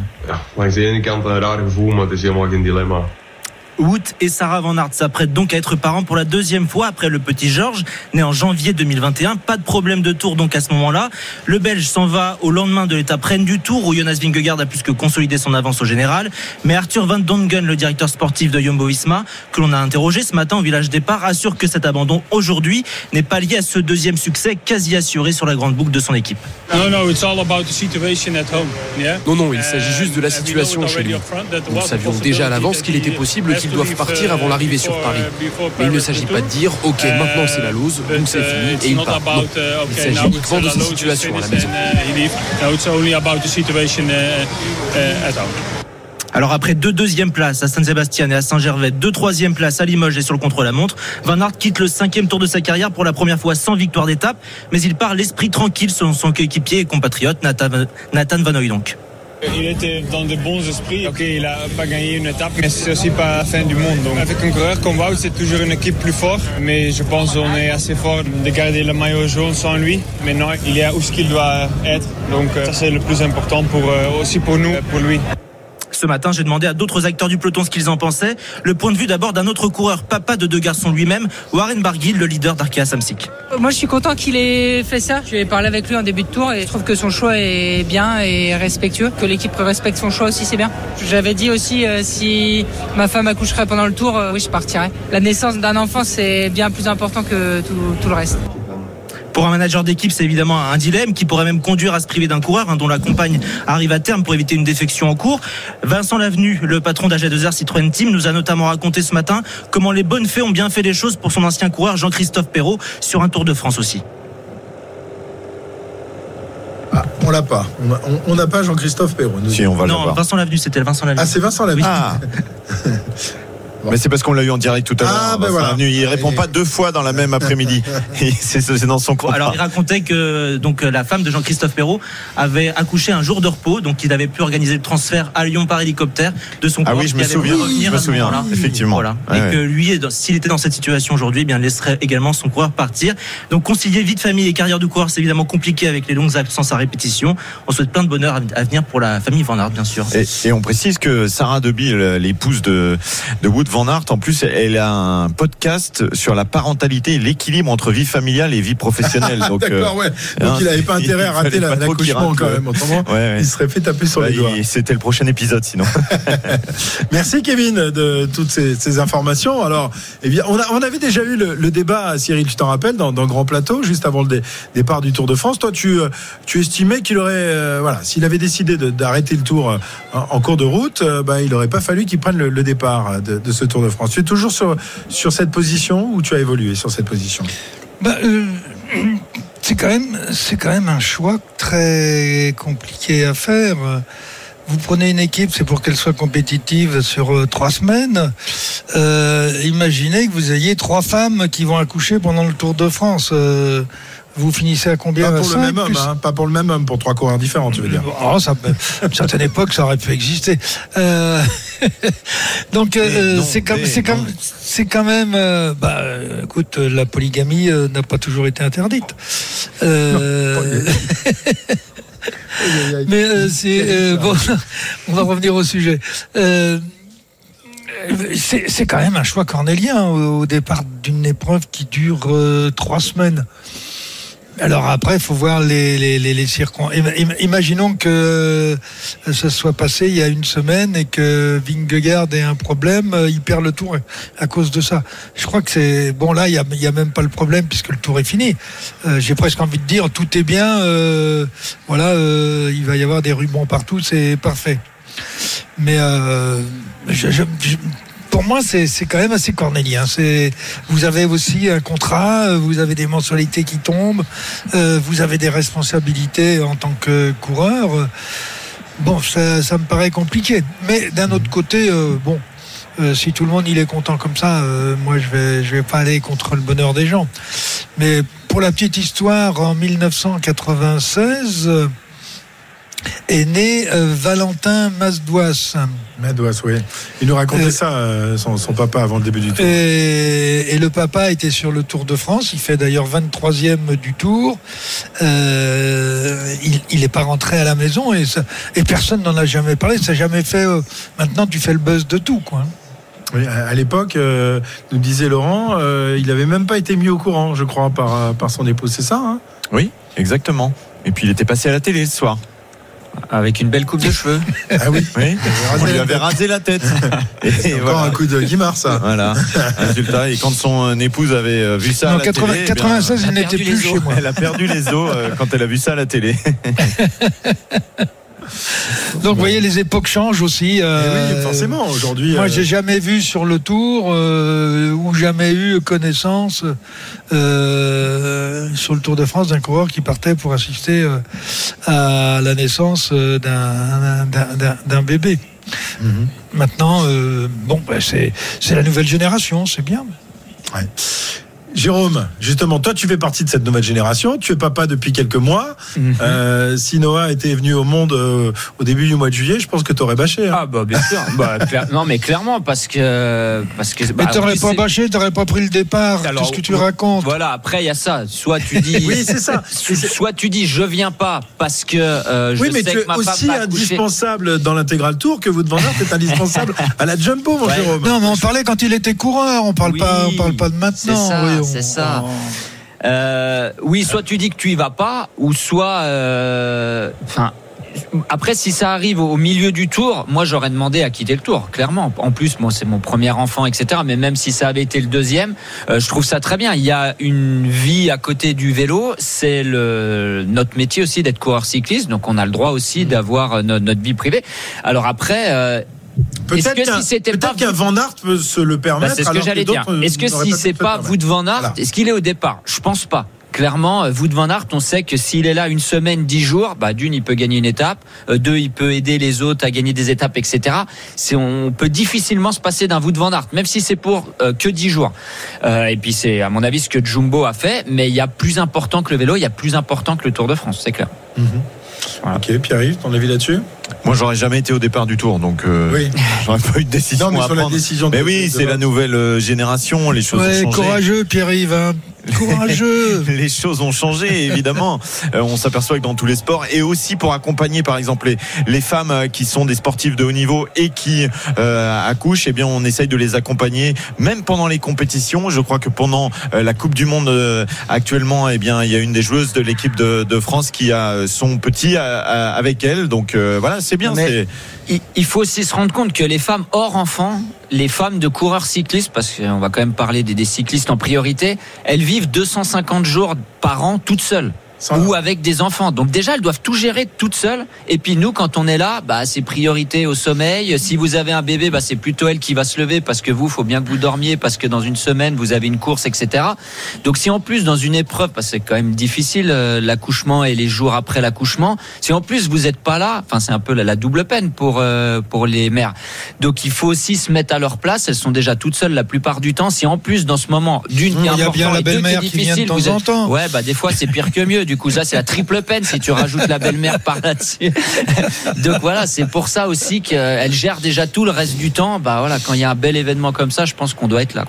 Wout et Sarah Van Aert s'apprêtent donc à être parents pour la deuxième fois après le petit Georges, né en janvier 2021. Pas de problème de tour donc à ce moment-là. Le Belge s'en va au lendemain de l'étape reine du tour où Jonas Vingegaard a plus que consolidé son avance au général. Mais Arthur Van Dongen, le directeur sportif de Jumbo Visma, que l'on a interrogé ce matin au village départ, assure que cet abandon aujourd'hui n'est pas lié à ce deuxième succès quasi assuré sur la grande boucle de son équipe. Non, non, il s'agit juste de la situation chez lui. Nous savions déjà à l'avance qu'il était possible qu'ils doivent partir avant l'arrivée sur Paris. Mais il ne s'agit pas de dire, ok, maintenant c'est la loose, ou c'est fini, et il part. Il s'agit uniquement de sa situation à la. Alors après deux deuxièmes places à Saint-Sébastien et à Saint-Gervais, deux troisième places à Limoges et sur le contre-la-montre, Van Aert quitte le cinquième tour de sa carrière pour la première fois sans victoire d'étape, mais il part l'esprit tranquille selon son coéquipier et compatriote Nathan, Van donc. Il était dans de bons esprits. Ok, il n'a pas gagné une étape, mais c'est aussi pas la fin du monde. Avec un coureur comme Wout, c'est toujours une équipe plus forte. Mais je pense qu'on est assez fort de garder le maillot jaune sans lui. Maintenant, il est où ce qu'il doit être. Donc, ça c'est le plus important pour, aussi pour nous, pour lui. Ce matin, j'ai demandé à d'autres acteurs du peloton ce qu'ils en pensaient. Le point de vue d'abord d'un autre coureur, papa de deux garçons lui-même, Warren Barguil, le leader d'Arkea Samsic. Moi, je suis content qu'il ait fait ça. J'ai parlé avec lui en début de tour et je trouve que son choix est bien et respectueux. Que l'équipe respecte son choix aussi, c'est bien. J'avais dit aussi, euh, si ma femme accoucherait pendant le tour, euh, oui, je partirais. La naissance d'un enfant, c'est bien plus important que tout le reste. Pour un manager d'équipe, c'est évidemment un dilemme qui pourrait même conduire à se priver d'un coureur hein, dont la compagne arrive à terme pour éviter une défection en cours. Vincent Lavenu, le patron d'AG2R Citroën Team, nous a notamment raconté ce matin comment les bonnes fées ont bien fait les choses pour son ancien coureur Jean-Christophe Perrault sur un Tour de France aussi. Ah, on l'a pas. On n'a pas Jean-Christophe Perrault. Nous. Si, on va non, Vincent Lavenu, c'était Vincent Lavenu. Ah, c'est Vincent Lavenu. Ah. Mais c'est parce qu'on l'a eu en direct tout à l'heure. Ah, ben voilà. Il répond pas deux fois dans la même après-midi. c'est dans son. Alors, il racontait que donc la femme de Jean-Christophe Perrault avait accouché un jour de repos, donc il avait pu organiser le transfert à Lyon par hélicoptère de son Ah oui, je me souviens. Je me souviens. Effectivement. Voilà. et que lui, s'il était dans cette situation aujourd'hui, eh bien, laisserait également son coureur partir. Donc, concilier vie de famille et carrière de coureur, c'est évidemment compliqué avec les longues absences à répétition. On souhaite plein de bonheur à venir pour la famille Van Aert, bien sûr. Et, et on précise que Sarah Debille, l'épouse de, de Wood Van en plus, elle a un podcast sur la parentalité et l'équilibre entre vie familiale et vie professionnelle. Donc, D'accord, ouais. Donc hein, il n'avait pas intérêt à rater l'accouchement quand même. Autrement, ouais, ouais. il serait fait taper sur bah, les doigts. C'était le prochain épisode sinon. Merci Kevin de toutes ces, ces informations. Alors, eh bien, on, a, on, avait déjà eu le, le débat, Cyril, tu t'en rappelles, dans, dans, Grand Plateau, juste avant le dé, départ du Tour de France. Toi, tu, tu estimais qu'il aurait, euh, voilà, s'il avait décidé d'arrêter le Tour euh, en, en, cours de route, euh, bah, il n'aurait pas fallu qu'il prenne le, le départ de, de, ce Tour de France. Tu es toujours sur, sur cette position ou tu as évolué sur cette position? Bah, euh, C'est quand, même, quand même un choix très compliqué à faire. Vous prenez une équipe, c'est pour qu'elle soit compétitive sur euh, trois semaines. Euh, imaginez que vous ayez trois femmes qui vont accoucher pendant le Tour de France. Vous finissez à combien Pas pour 5, le même homme, plus... hein, pas pour le même homme, pour trois coureurs différents, tu veux dire oh, ça, À une certaine époque, ça aurait pu exister. Euh... Donc, euh, c'est quand, quand, c'est quand même. Euh, bah, écoute, la polygamie n'a pas toujours été interdite. Mais c'est bon. On va revenir au sujet. c'est quand même un choix cornélien au, au départ d'une épreuve qui dure trois semaines. Alors après, il faut voir les, les, circonstances. Imaginons que ça soit passé il y a une semaine et que Vingegaard ait un problème, il perd le tour à cause de ça. Je crois que c'est bon là, il y a, même pas le problème puisque le tour est fini. Euh, J'ai presque envie de dire tout est bien. Euh, voilà, euh, il va y avoir des rubans partout, c'est parfait. Mais euh, je pour moi, c'est quand même assez cornélien. Vous avez aussi un contrat, vous avez des mensualités qui tombent, euh, vous avez des responsabilités en tant que coureur. Bon, ça, me paraît compliqué. Mais d'un autre côté, euh, bon, euh, si tout le monde il est content comme ça, euh, moi je vais je vais pas aller contre le bonheur des gens. Mais pour la petite histoire, en 1996 est né euh, Valentin Masdouas. Masdouas, oui. Il nous racontait euh, ça, euh, son, son, papa, avant le début du tour. Et, et, le papa était sur le Tour de France. Il fait d'ailleurs 23e du Tour. Euh, il n'est pas rentré à la maison et, ça, et personne n'en a jamais parlé. Ça n'a jamais fait. maintenant, tu fais le buzz de tout, quoi. Oui, à l'époque, euh, nous disait Laurent, euh, il avait même pas été mis au courant, je crois, par, par son épouse. C'est ça hein? Oui, exactement. Et puis il était passé à la télé ce soir. Avec une belle coupe de cheveux. Ah oui. Oui. On lui avait rasé la tête. Et encore voilà. un coup de Guimard, ça. Voilà. Résultat. Et quand son épouse avait vu ça Non, à la 80 télé, 96, eh il bien, n'était plus chez moi. Elle a perdu les os euh, quand elle a vu ça à la télé. Donc, vous voyez, les époques changent aussi. euh, Eh oui, forcément, aujourd'hui. Moi, euh, j'ai jamais vu sur le tour euh, ou jamais eu connaissance euh, sur le Tour de France d'un coureur qui partait pour assister euh, à la naissance euh, d'un- bébé. Mhm. Maintenant, euh, bon, bah, c'est c'est la nouvelle génération, c'est bien. Ouais. Jérôme, justement, toi, tu fais partie de cette nouvelle génération. Tu es papa depuis quelques mois. Mhm. Euh, si Noah était venu au monde euh, au début du mois de juillet, je pense que tu aurais bâché. hein. Ah bah bien sûr. Bah, clair- Non mais clairement parce que parce que. Mais bah, t'aurais pas bâché, t'aurais pas pris le départ. Alors, Qu'est-ce que tu racontes? Voilà, après il y a ça. Soit tu dis, Oui, c'est ça. soit tu dis je viens pas parce que euh, je Oui, mais sais tu que es ma femme aussi indispensable dans l'intégral tour que vous de Van Aert est indispensable à la Jumbo, mon Ouais. Jérôme. Non, mais on parlait quand il était coureur. On parle Oui, pas, on parle pas de maintenant. ça, oui, c'est ça. on- Euh, oui, soit tu dis que tu y vas pas, ou soit, euh, enfin. après, si ça arrive au milieu du tour, moi j'aurais demandé à quitter le tour, clairement. En plus, moi c'est mon premier enfant, etc. Mais même si ça avait été le deuxième, euh, je trouve ça très bien. Il y a une vie à côté du vélo. C'est le notre métier aussi d'être coureur cycliste, donc on a le droit aussi d'avoir euh, notre, notre vie privée. Alors après. euh, Peut-être que qu'un si pas qu'un Van Aert peut se le bah, permettre. c'est ce que j'allais dire. d'autres, Est-ce que si c'est pas permettre Wout van Aert, Voilà. est-ce qu'il est au départ? Je pense pas. Clairement, euh, Wout van Aert, on sait que s'il est là une semaine, dix jours, bah d'une, il peut gagner une étape, euh, deux, il peut aider les autres à gagner des étapes, etc. C'est, on peut difficilement se passer d'un Wout van Aert, même si c'est pour euh, que dix jours. Euh, et puis c'est, à mon avis, ce que Jumbo a fait, mais il y a plus important que le vélo, il y a plus important que le Tour de France, c'est clair. Ok, Pierre-Yves, ton avis là-dessus? Moi, j'aurais jamais été au départ du tour, donc euh, Oui. j'aurais pas eu de décision Non, mais à sur la prendre. décision de- Mais oui, c'est la nouvelle euh, génération, les choses Ouais, ont changé. courageux, Pierre-Yves. hein. Courageux. les choses ont changé évidemment. Euh, on s'aperçoit que dans tous les sports et aussi pour accompagner par exemple les, les femmes euh, qui sont des sportives de haut niveau et qui euh, accouchent eh bien on essaye de les accompagner même pendant les compétitions. Je crois que pendant euh, la Coupe du Monde euh, actuellement eh bien il y a une des joueuses de l'équipe de, de France qui a son petit à- à- avec elle. Donc euh, voilà c'est bien Mais- il, faut aussi se rendre compte que les femmes hors enfants, les femmes de coureurs cyclistes, parce qu'on va quand même parler des, des cyclistes en priorité, elles vivent 250 jours par an toutes seules. Ou avec des enfants. Donc déjà, elles doivent tout gérer toutes seules. Et puis nous, quand on est là, bah, c'est priorité au sommeil. Si vous avez un bébé, bah, c'est plutôt elle qui va se lever parce que vous, faut bien que vous dormiez parce que dans une semaine, vous avez une course, etc. Donc si en plus, dans une épreuve, parce que c'est quand même difficile, euh, l'accouchement et les jours après l'accouchement, si en plus vous n'êtes pas là, enfin c'est un peu la, la double peine pour, euh, pour les mères. Donc il faut aussi se mettre à leur place. Elles sont déjà toutes seules la plupart du temps. Si en plus, dans ce moment, d'une, qui est il y a important bien la et deux, qui est belle-mère qui vient de difficile, temps vous en temps. Ouais, bah des fois c'est pire que mieux. Du coup, ça c'est la triple peine si tu rajoutes la belle-mère par là-dessus. Donc voilà, c'est pour ça aussi qu'elle gère déjà tout le reste du temps. Bah voilà, quand il y a un bel événement comme ça, je pense qu'on doit être là.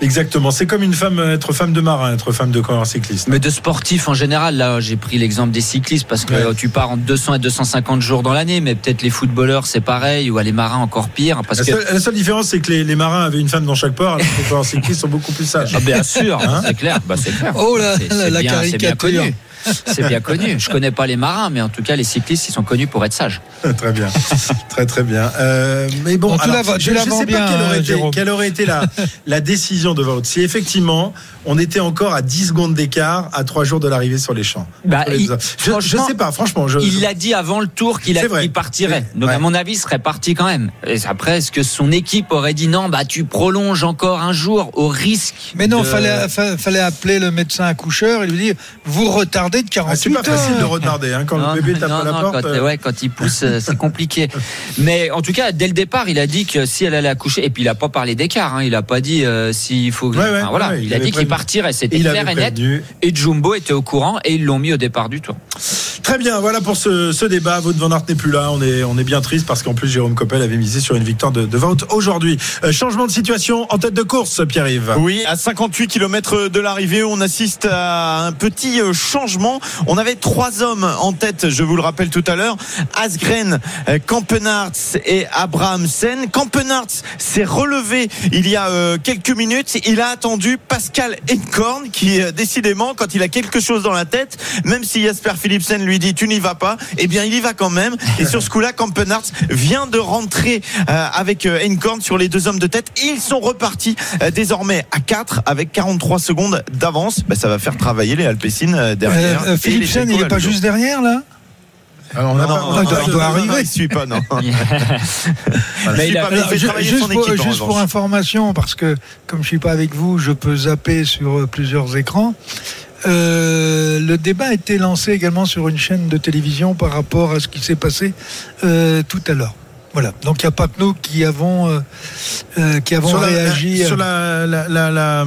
Exactement. C'est comme une femme, être femme de marin, être femme de coureur cycliste. Mais de sportifs en général, là j'ai pris l'exemple des cyclistes parce que Ouais. euh, tu pars entre 200 et 250 jours dans l'année, mais peut-être les footballeurs c'est pareil ou à les marins encore pire parce La que seule, la seule différence, c'est que les, les marins avaient une femme dans chaque port, alors que les coureurs cyclistes sont beaucoup plus sages. Ah, bien sûr, Hein c'est clair, bah, c'est clair. Oh là, la- caricature. C'est bien connu. Je connais pas les marins, mais en tout cas les cyclistes ils sont connus pour être sages. très bien, très très bien. Euh, mais bon, alors, je ne sais bien, pas quelle aurait, euh, été, quelle aurait été la, la décision de vote. Si effectivement on était encore à 10 secondes d'écart à 3 jours de l'arrivée sur les champs. Bah, les il- je, je franchement, sais pas, franchement. Je, Il je- l'a dit avant le tour qu'il partirait. Donc Ouais. à mon avis, il serait parti quand même. Et après, est-ce que son équipe aurait dit non, bah tu prolonges encore un jour au risque Mais non, de- fallait, fa- fallait appeler le médecin accoucheur et lui dire vous retardez de Ah, 48 c'est pas facile de retarder hein, quand Non, le bébé tape non, à la non, porte. quand, euh, ouais, quand il pousse, euh, c'est compliqué. Mais en tout cas, dès le départ, il a dit que si elle allait accoucher, et puis il a pas parlé d'écart, hein, il a pas dit euh, s'il faut. Ouais, ouais, enfin, voilà, ouais, il il, a dit qu'il partirait. C'était clair et net. Et Jumbo était au courant et ils l'ont mis au départ du tour. Très bien, voilà pour ce, ce débat. Wout van Aert n'est plus là. On est, on est bien triste parce qu'en plus, Jérôme Coppel avait misé sur une victoire de, de Wout aujourd'hui. Euh, changement de situation en tête de course, Pierre-Yves. Oui, à 58 km de l'arrivée, on assiste à un petit euh, On avait trois hommes en tête, je vous le rappelle tout à l'heure. Asgren, euh, Kampenarts et Abrahamsen. Kampenarts s'est relevé il y a euh, quelques minutes. Il a attendu Pascal Enkorn qui, euh, décidément, quand il a quelque chose dans la tête, même si Jasper Philipsen lui dit tu n'y vas pas, eh bien il y va quand même. Et sur ce coup-là, Kampenarts vient de rentrer avec Enkorn sur les deux hommes de tête. Ils sont repartis désormais à 4 avec 43 secondes d'avance. Ben, ça va faire travailler les Alpecin euh, derrière. Euh, euh, Et Philipsen, les il Jacko est pas juste derrière là Alors, on a Non, pas- non, il doit- non, il doit non, arriver. non, Il suit pas, non. Mais juste pour, juste pour information, parce que comme je suis pas avec vous, je peux zapper sur euh, plusieurs écrans. Euh, le débat a été lancé également sur une chaîne de télévision par rapport à ce qui s'est passé euh, tout à l'heure. Voilà. Donc il n'y a pas que nous qui avons, euh, euh, qui avons sur la- réagi. sur la, la- la- la-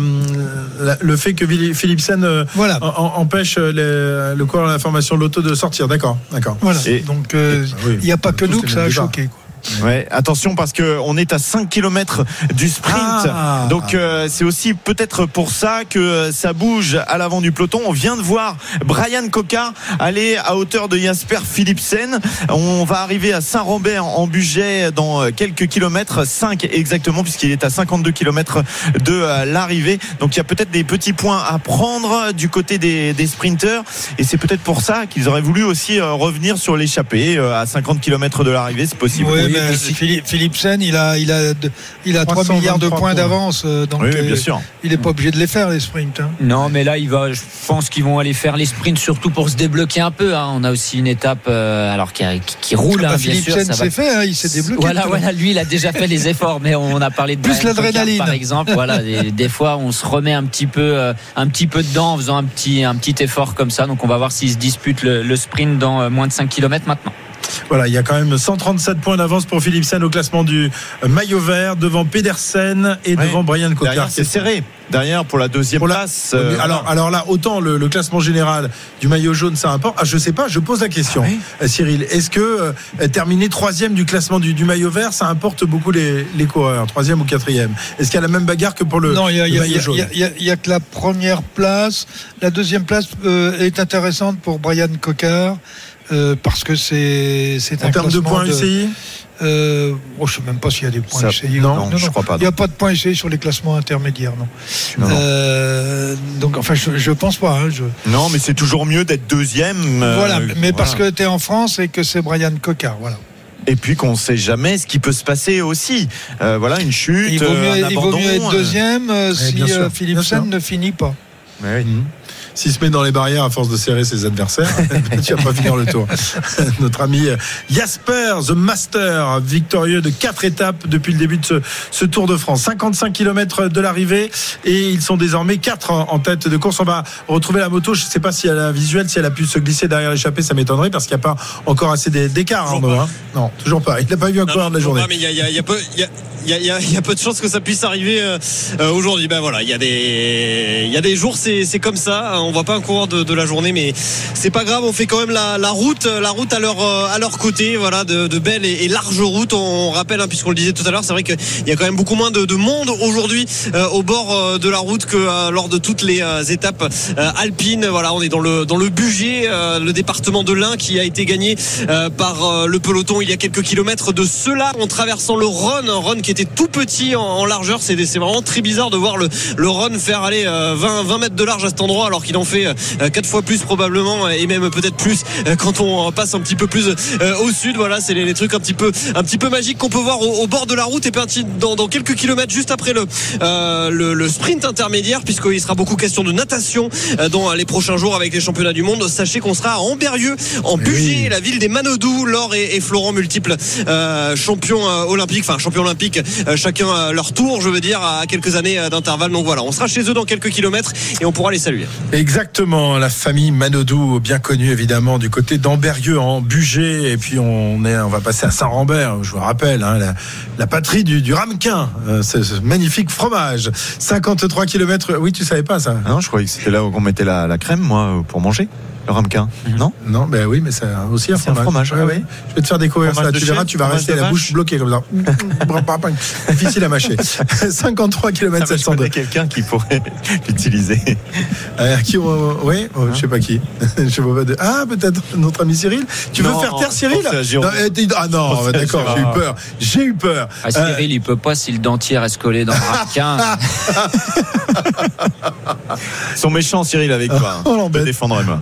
la- le fait que Philipsen euh, Voilà. en- en- empêche les- le coureur de la formation de l'auto de sortir. D'accord, d'accord. Voilà. Et- Donc euh, Ah oui. il n'y a pas que nous que ça a choqué. quoi. Ouais, attention parce que on est à 5 km du sprint. Ah. Donc euh, c'est aussi peut-être pour ça que ça bouge à l'avant du peloton. On vient de voir Brian Cocard aller à hauteur de Jasper Philipsen. On va arriver à Saint-Rambert en budget dans euh, quelques kilomètres, 5 exactement puisqu'il est à 52 km de euh, l'arrivée. Donc il y a peut-être des petits points à prendre du côté des, des sprinteurs et c'est peut-être pour ça qu'ils auraient voulu aussi euh, revenir sur l'échappée euh, à 50 km de l'arrivée, c'est possible. Philippe- Philipsen, il a, il a, il a 3 323 milliards de points d'avance. euh, Donc Oui, oui, bien euh, sûr. il n'est pas obligé de les faire, les sprints. hein. Non, mais là, il va. Je pense qu'ils vont aller faire les sprints surtout pour se débloquer un peu. hein. On a aussi une étape, euh, alors qui, qui- qui roule, Ah hein, bien sûr. Ça va- s'est fait, hein, il s'est débloqué. Voilà, voilà, lui, il a déjà fait les efforts, mais on a parlé de Plus l'adrénaline. par exemple. Voilà, des, des fois, on se remet un petit peu, euh, un petit peu dedans en faisant un petit, un petit effort comme ça. Donc, on va voir s'il se dispute le, le sprint dans euh, moins de 5 km maintenant. Voilà, il y a quand même 137 points d'avance pour Philipsen au classement du maillot vert devant Pedersen et Ouais. devant Brian Cocard. C'est serré. Derrière, pour la deuxième Pour la- place. euh, alors, alors là, autant le, le classement général du maillot jaune, ça importe. Ah, je sais pas, je pose la question, Oui. Euh, Cyril. Est-ce que euh, terminer troisième du classement du, du maillot vert, ça importe beaucoup les, les coureurs, troisième ou quatrième? Est-ce qu'il y a la même bagarre que pour le, Non, il y a, le il y a- maillot il y a- jaune? il que la première place. La deuxième place euh, est intéressante pour Brian Cocard. Euh, parce que c'est c'est un En termes de points UCI euh, oh, je sais même pas s'il y a des points Ça- UCI. non, je crois pas, Il n'y a pas de points UCI sur les classements intermédiaires, non. Non, non. Euh, donc, enfin, je, je pense pas. hein, je- Non, mais c'est toujours mieux d'être deuxième. euh, voilà, mais parce que tu es en France et que c'est Brian Cocard, voilà. Et puis qu'on sait jamais ce qui peut se passer aussi. Euh, voilà, une chute, Il vaut mieux, il vaut mieux être deuxième euh, si Philipsen ne finit pas. oui. S'il se met dans les barrières à force de serrer ses adversaires, tu vas pas finir le tour. Notre ami Jasper, The Master, victorieux de quatre étapes depuis le début de ce, ce Tour de France. 55 km de l'arrivée et ils sont désormais quatre en, tête de course. On va retrouver la moto. Je sais pas si elle a visuel, si elle a pu se glisser derrière l'échappée, ça m'étonnerait parce qu'il n'y a pas encore assez d'é- d'écart. Hein. Non, toujours pas. Il n'a pas Non, coureur de la journée. il y y y a peu, y a- de chances que ça puisse arriver euh, euh, aujourd'hui. Ben voilà, il y a des, il y a des jours, c'est c'est comme ça. On voit pas un coureur de, la journée, mais c'est pas grave. On fait quand même la, route, la route à leur euh, à leur côté. Voilà, de, belles et, larges routes. On rappelle, hein, puisqu'on le disait tout à l'heure, c'est vrai qu'il y a quand même beaucoup moins de, de monde aujourd'hui euh, au bord euh, de la route que lors de toutes les étapes alpines. Voilà, on est dans le dans le le département de l'Ain, qui a été gagné par le peloton il y a quelques kilomètres de cela en traversant le Rhône, un Rhône qui était tout petit en, largeur. C'est vraiment très bizarre de voir le, le Rhône faire aller euh, 20, 20 mètres de large à cet endroit alors qu'il en fait euh, quatre fois plus probablement et même peut-être plus euh, quand on passe un petit peu plus euh, au sud. Voilà, c'est les, les trucs un petit peu un petit peu magiques qu'on peut voir au, au bord de la route et puis dans, dans quelques kilomètres juste après le, euh, le, le sprint intermédiaire puisqu'il sera beaucoup question de natation euh, dans les prochains jours avec les championnats du monde. Sachez qu'on sera à Amberieux en Bugey, la ville des Manodou, Laure et, et Florent multiples euh, champions euh, olympiques, enfin champions olympiques, euh, chacun euh, leur tour, je veux dire, à quelques années euh, d'intervalle. Donc voilà, on sera chez eux dans quelques kilomètres et on pourra les saluer. Exactement, la famille Manodou, bien connue évidemment du côté d'Amberieux en Bugey, et puis on est, on va passer à Saint-Rambert, je vous rappelle, hein, la, patrie du, du ramequin, euh, ce, magnifique fromage. 53 km, oui tu savais pas ça Ah non, je croyais que c'était là où on mettait la, la crème, moi, pour manger. Le ramequin. Non Non, ben oui, mais c'est aussi un C'est un fromage. fromage, Ouais, ouais. Je vais te faire découvrir Fromage ça. Tu verras, tu vas fromage rester la bouche bloquée comme ça. Difficile à mâcher. 53 km Ça, je 702. connais quelqu'un qui pourrait l'utiliser. Euh, qui, euh, oui, oh, je sais pas qui. je sais pas de- Ah, peut-être notre ami Cyril. Tu veux Non, faire taire Cyril. Non, euh, Ah non, d'accord, j'ai eu peur. J'ai eu peur. Ah, Cyril, il peut pas si le dentier reste collé dans le raquin. Ils sont méchants, Cyril, avec toi. On l'embête.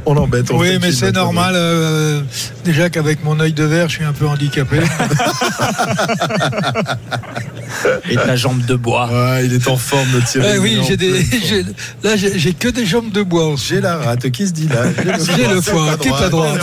On l'embête. On Oui, fait mais c'est normal. euh, déjà qu'avec mon œil de verre, je suis un peu handicapé. Et ta jambe de bois. Ouais, il est en forme, notre Cyril. Eh oui, j'ai des, là, j'ai j'ai que des jambes de bois. J'ai la rate qui se dit là. J'ai le foie, toute à droite.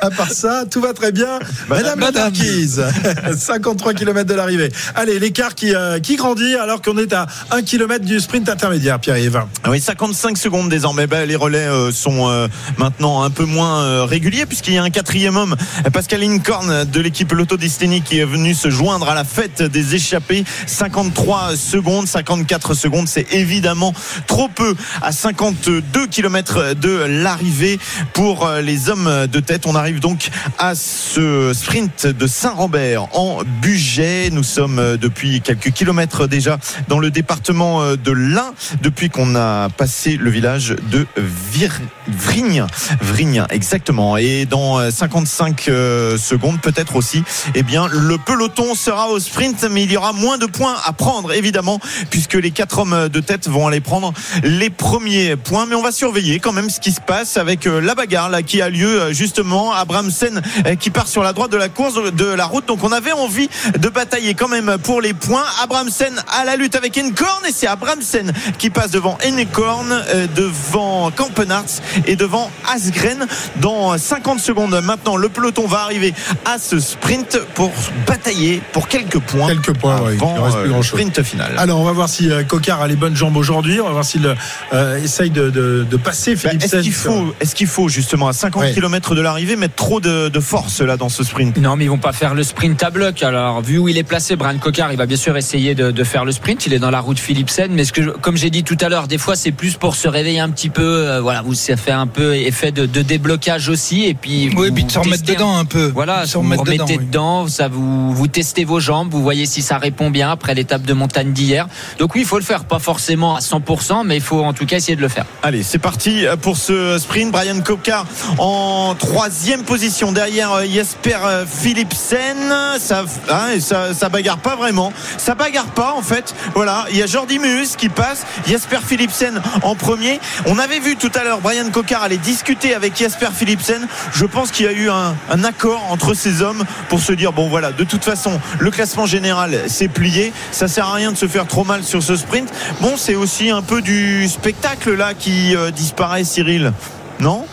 À part ça, tout va très bien. Madame, la Madame. Marquise, 53 km de l'arrivée. Allez, l'écart qui, euh, qui grandit alors qu'on est à 1 km du sprint intermédiaire, Pierre-Yves. Ah Oui, 55 secondes désormais. Ben, les relais euh, sont euh, maintenant un peu moins euh, réguliers puisqu'il y a un quatrième homme, Pascal Incorn de l'équipe Lotto Destiny qui est venu se joindre à la fête des échappés. 53 secondes, 54 secondes, c'est évidemment trop peu à 52 km de l'arrivée pour euh, les hommes de tête. On arrive donc à ce sprint de Saint-Rambert en Bugey. Nous sommes euh, depuis quelques kilomètres déjà dans le département de l'Ain depuis qu'on a passé le village de Vir... Vrigne. Vrigne, exactement. Et dans euh, 55 euh, secondes, peut-être aussi, eh bien, le peloton sera au sprint, mais il y aura moins de points à prendre, évidemment, puisque les quatre hommes de tête vont aller prendre les premiers points. Mais on va surveiller quand même ce qui se passe avec euh, la bagarre qui a lieu euh, justement. Abramsen euh, qui part sur la droite de la course de la route. Donc on avait envie de batailler quand même pour les points. Abramsen à la lutte avec Encorn et c'est Abramsen qui passe devant Encorn, euh, devant Kampenarts et devant Asgren. Dans 50 secondes maintenant, le peloton va arriver à ce sprint pour batailler pour quelques points. Quelques points, il avant reste plus euh, le grand-chose. sprint final. Alors, on va voir si euh, Cocard a les bonnes jambes aujourd'hui. On va voir s'il euh, essaye de, de- de passer Bah, Philippe Est-ce qu'il faut, est-ce qu'il faut justement à 50 Ouais. km de l'arrivée mettre trop de, de force là dans ce sprint? Non, mais ils vont pas faire le sprint à bloc. Alors, vu où il est placé, Brian Cocard, il va bien sûr essayer de, de faire le sprint. Il est dans la route Philipsen. Mais ce que, je- comme j'ai dit tout à l'heure, des fois, c'est plus pour se réveiller un petit peu. euh, voilà, vous, ça fait un peu effet de, de déblocage aussi. Et puis, Oui, vous puis de se remettre dedans un peu. Voilà, vous vous remettez dedans, oui. dedans, ça vous, vous testez vos jambes, vous voyez si ça répond bien après l'étape de montagne d'hier. Donc oui, il faut le faire, pas forcément à 100%, mais il faut en tout cas essayer de le faire. Allez, c'est parti pour ce sprint. Brian Cocard en troisième position derrière euh, Jesper euh, Philipsen. Ça, hein, ça, ça bagarre pas vraiment. Ça bagarre pas en fait. Voilà, il y a Jordi Meus qui passe, Jesper Philipsen en premier. On avait vu tout à l'heure Brian Cocard aller discuter avec Jesper Philipsen. Je pense qu'il y a eu un, accord entre ces hommes pour se dire bon voilà, de toute façon, le classement général s'est plié. Ça sert à rien de se faire trop mal sur ce sprint. Bon, c'est aussi un peu du spectacle là qui euh, disparaît, Cyril. Non?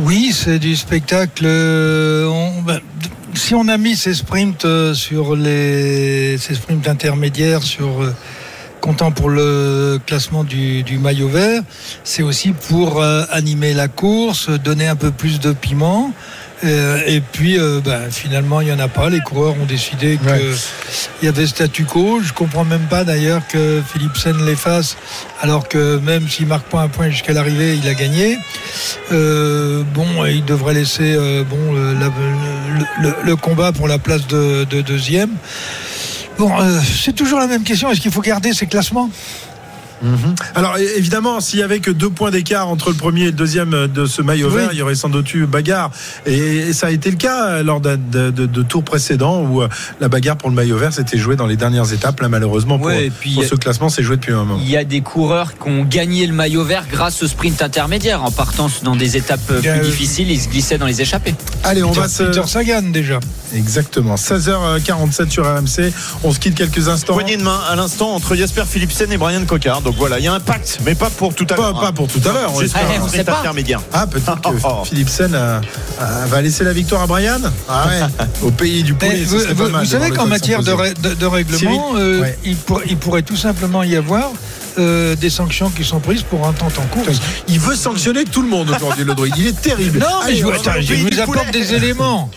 Oui, c'est du spectacle. euh, on- ben, si on a mis ces sprints euh, sur les sprints intermédiaires sur comptant pour le classement du, du maillot vert, c'est aussi pour euh, animer la course, donner un peu plus de piment. Euh, et puis, euh, ben, finalement, il n'y en a pas. Les coureurs ont décidé qu'il y avait statu quo. Je comprends même pas d'ailleurs que Philipsen les fasse, alors que même s'il marque pas un point jusqu'à l'arrivée, il a gagné. Euh, bon, il devrait laisser bon, le, la- le- le- le combat pour la place de, de deuxième. Bon, euh, c'est toujours la même question. Est-ce qu'il faut garder ces classements? Alors é- évidemment, s'il y avait que deux points d'écart entre le premier et le deuxième de ce maillot Oui. vert, il y aurait sans doute eu bagarre. Et, et ça a été le cas euh, lors de, de- de tours précédents où euh, la bagarre pour le maillot vert s'était jouée dans les dernières étapes. Là, malheureusement, pour, Ouais, et puis, pour euh, ce classement, c'est joué depuis un moment. Il y a des coureurs qui ont gagné le maillot vert grâce au sprint intermédiaire. En partant dans des étapes euh, plus euh, difficiles, ils se glissaient dans les échappées. Allez, on Peter, va se. Peter Sagan déjà. Exactement. 16h47 sur RMC. On se quitte quelques instants. Poignée de main à l'instant entre Jesper Philipsen et Brian Cocard. Donc voilà, il y a un pacte, mais pas pour tout à Pas, l'heure. pas pour tout à l'heure. espère. Ah, on un sprint intermédiaire. Ah, peut-être que Oh. Philipsen euh, euh, va laisser la victoire à Brian Ah ouais, au pays du poulet. Ce vous, vous- vous savez qu'en matière de, s'imposer. ré- de- de règlement, euh, Ouais. il, pour- il pourrait tout simplement y avoir euh, des sanctions qui sont prises pour entente en course. Il veut sanctionner tout le monde aujourd'hui, le druide. Il est terrible. Non, mais Allez, je, on attends, je vous apporte poulet. des éléments.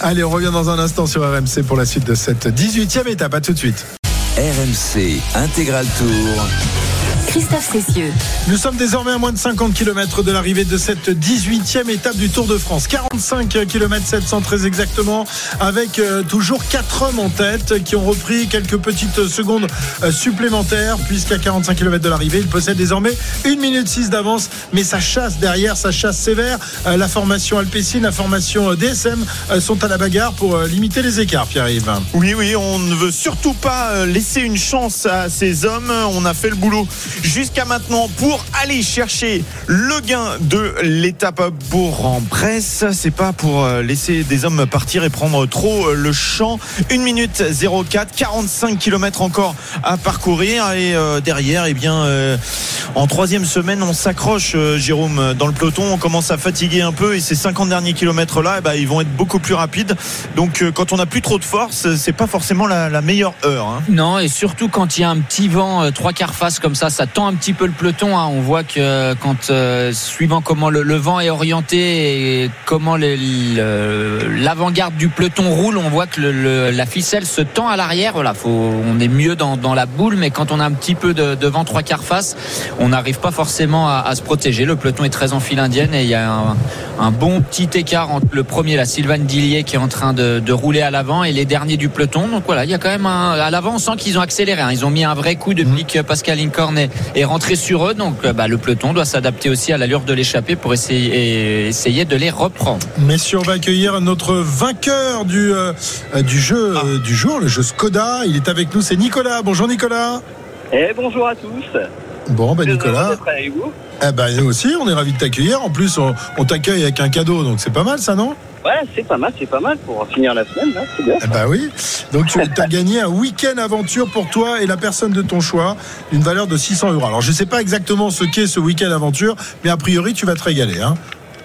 Allez, on revient dans un instant sur RMC pour la suite de cette 18e étape. À tout de suite. RMC Intégral Tour. Christophe Cessieux. Nous sommes désormais à moins de 50 km de l'arrivée de cette 18e étape du Tour de France. 45 km 700 très exactement, avec euh, toujours 4 hommes en tête qui ont repris quelques petites secondes euh, supplémentaires, puisqu'à 45 km de l'arrivée, ils possèdent désormais 1 minute 6 d'avance, mais ça chasse derrière, ça chasse sévère. Euh, La formation Alpecin, la formation DSM sont à la bagarre pour limiter les écarts, Pierre-Yves. Oui, oui, on ne veut surtout pas laisser une chance à ces hommes. On a fait le boulot jusqu'à maintenant pour aller chercher le gain de l'étape Bourg-en-Bresse. C'est pas pour laisser des hommes partir et prendre trop le champ. 1 minute 04, 45 km encore à parcourir et euh, derrière, eh bien, euh, en troisième semaine, on s'accroche, euh, Jérôme, dans le peloton. On commence à fatiguer un peu et ces 50 derniers kilomètres là, eh ben, ils vont être beaucoup plus rapides. Donc, euh, quand on n'a plus trop de force, c'est pas forcément la, meilleure heure. hein. Non, et surtout quand il y a un petit vent euh, trois quarts face comme ça, ça tend un petit peu le peloton. hein. On voit que euh, quand, euh, suivant comment le, le vent est orienté et comment l'avant-garde du peloton roule, on voit que le- le- la ficelle se tend à l'arrière. Voilà, faut, on est mieux dans, dans la boule, mais quand on a un petit peu de, de vent trois quarts face, on n'arrive pas forcément à, à se protéger. Le peloton est très en file indienne et il y a un, un bon petit écart entre le premier, la Sylvain Dillier, qui est en train de, de rouler à l'avant, et les derniers du peloton. Donc voilà, il y a quand même un, à l'avant, on sent qu'ils ont accéléré. hein. Ils ont mis un vrai coup depuis que Pascal Incorn est, est rentré sur eux. Donc euh, bah, le peloton doit s'adapter aussi à l'allure de l'échappée pour essayer, et essayer de les reprendre. Messieurs, on va accueillir notre vainqueur du, euh, euh, du jeu euh, du jour, le jeu Skoda. Il est avec nous, c'est Nicolas. Bonjour Nicolas. Et bonjour à tous. Bon, ben Nicolas. avec vous? Eh ben, nous aussi, on est ravis de t'accueillir. En plus, on, on t'accueille avec un cadeau, donc c'est pas mal ça, non? Ouais, c'est pas mal, c'est pas mal pour finir la semaine, là, c'est bien. Eh ben oui. Donc tu as gagné un week-end aventure pour toi et la personne de ton choix, d'une valeur de 600 euros. Alors je sais pas exactement ce qu'est ce week-end aventure, mais a priori tu vas te régaler. Hein.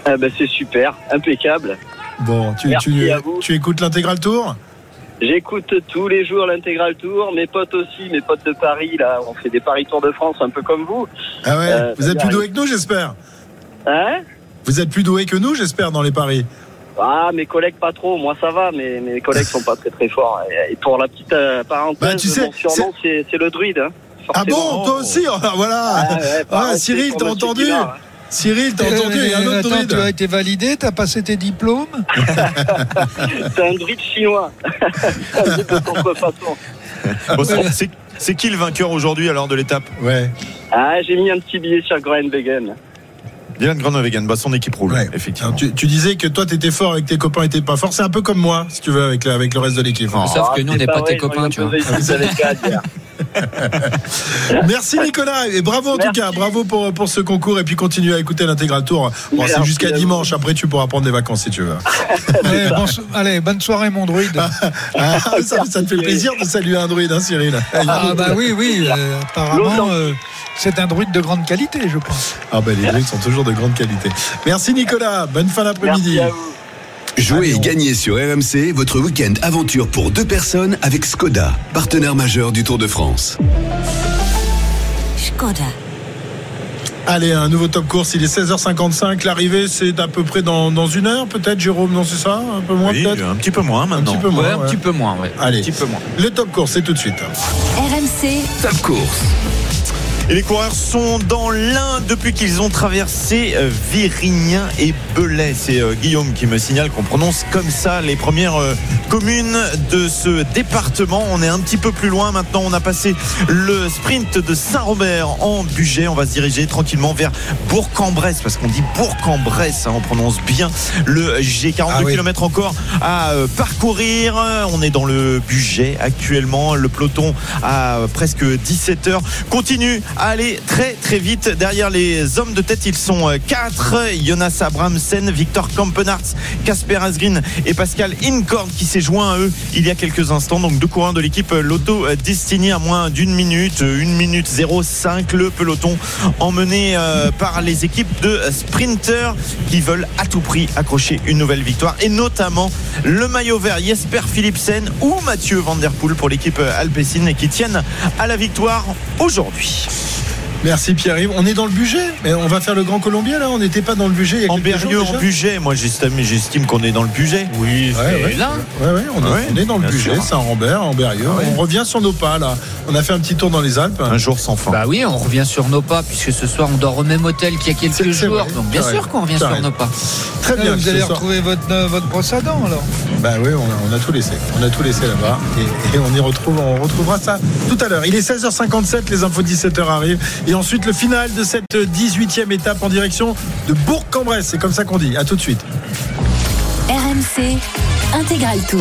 Ah bah, c'est super, impeccable. Bon, tu, Merci tu, à vous. tu écoutes l'intégral tour? J'écoute tous les jours l'intégral tour, mes potes aussi, mes potes de Paris, là, on fait des paris Tour de France un peu comme vous. Ah ouais Euh, Vous êtes plus doué que nous, j'espère Hein? Vous êtes plus doué que nous, j'espère, dans les paris Ah, mes collègues pas trop, moi ça va, mais mes collègues sont pas très très forts. Et, pour la petite euh, parenthèse, Bah, tu sais, mon surnom c'est le druide. Hein, Ah bon, toi aussi Voilà Ah ouais, Ah, Cyril, t'as entendu hein. Cyril, t'as entendu Il y a un autre Attends, druide tu as été validé, tu as passé tes diplômes C'est un druide chinois. un druide de contrefaçon. Bon, c'est- qui le vainqueur aujourd'hui alors de l'étape Ouais. Ah, j'ai mis un petit billet sur Groenwegen. Dylan Groenewegen, bah son équipe roule, effectivement. Tu, tu disais que toi t'étais fort avec tes copains et t'étais pas fort. C'est un peu comme moi, si tu veux, avec, le- avec le reste de l'équipe. Sauf que nous, on c'est n'est pas pas vrai, tes copains, tu vois. Merci Nicolas et bravo en tout cas, bravo pour, pour ce concours et puis continue à écouter l'intégral tour. Bon, c'est jusqu'à dimanche, après tu pourras prendre des vacances si tu veux. Allez, bon so- allez, bonne soirée, mon druide. Ah, ça, ça te fait plaisir de saluer un druide, hein, Cyril Ah bah oui, oui, euh, apparemment, euh, c'est un druide de grande qualité, je pense. Ah bah les druides sont toujours de grande qualité. Merci Nicolas, bonne fin d'après-midi. Jouez et gagnez sur RMC votre week-end aventure pour deux personnes avec Skoda, partenaire majeur du Tour de France. Skoda. Allez, un nouveau top course, il est 16h55, l'arrivée c'est à peu près dans, dans une heure peut-être Jérôme, non c'est ça? Un peu moins Oui, peut-être? un petit peu moins maintenant. Un petit peu moins. Ouais, un petit peu moins, ouais. Allez, Un petit peu moins. le top course c'est tout de suite. RMC, Top course. Et les coureurs sont dans l'un depuis qu'ils ont traversé euh, Vérignan et Belay. C'est euh, Guillaume qui me signale qu'on prononce comme ça les premières euh, communes de ce département. On est un petit peu plus loin maintenant. On a passé le sprint de Saint-Robert en budget. On va se diriger tranquillement vers Bourg-en-Bresse parce qu'on dit Bourg-en-Bresse. hein, on prononce bien le G. 42 Ah oui. km encore à parcourir. On est dans le budget actuellement. Le peloton à presque 17 heures continue à aller très très vite. Derrière les hommes de tête, ils sont 4. Jonas Abramsen, Victor Kampenarts, Casper Asgreen et Pascal Incorn qui s'est joint à eux il y a quelques instants. Donc deux coureurs de l'équipe Lotto Destiny à moins d'une minute, une minute 05. Le peloton emmené euh, par les équipes de sprinters qui veulent à tout prix accrocher une nouvelle victoire et notamment le maillot vert Jesper Philipsen ou Mathieu Van Der Poel pour l'équipe Alpecin et qui tiennent à la victoire aujourd'hui. Merci Pierre-Yves. On est dans le budget, mais on va faire le Grand Colombier là. On n'était pas dans le budget. Il y a En en budget, moi j'estime, j'estime qu'on est dans le budget. Oui, Ouais, ouais. là Ouais, ouais, on, est, Ouais, on est dans le budget, sûr. Saint-Rambert, en Berrieux. Ouais. On revient sur nos pas là. On a fait un petit tour dans les Alpes. Un jour sans fin. Bah oui, on revient sur nos pas, puisque ce soir on dort au même hôtel qu'il y a quelques c'est jours. vrai, Donc bien c'est sûr vrai. qu'on revient sur nos pas. Très bien. Vous allez soir. retrouver votre, euh, votre brosse à dents alors. Bah oui, on a, on a tout laissé. On a tout laissé là-bas. Et, et on y retrouve, on retrouvera ça tout à l'heure. Il est 16h57, les infos 17h arrivent. Et ensuite, le final de cette 18e étape en direction de Bourg-en-Bresse. C'est comme ça qu'on dit. À tout de suite. RMC Intégral Tour.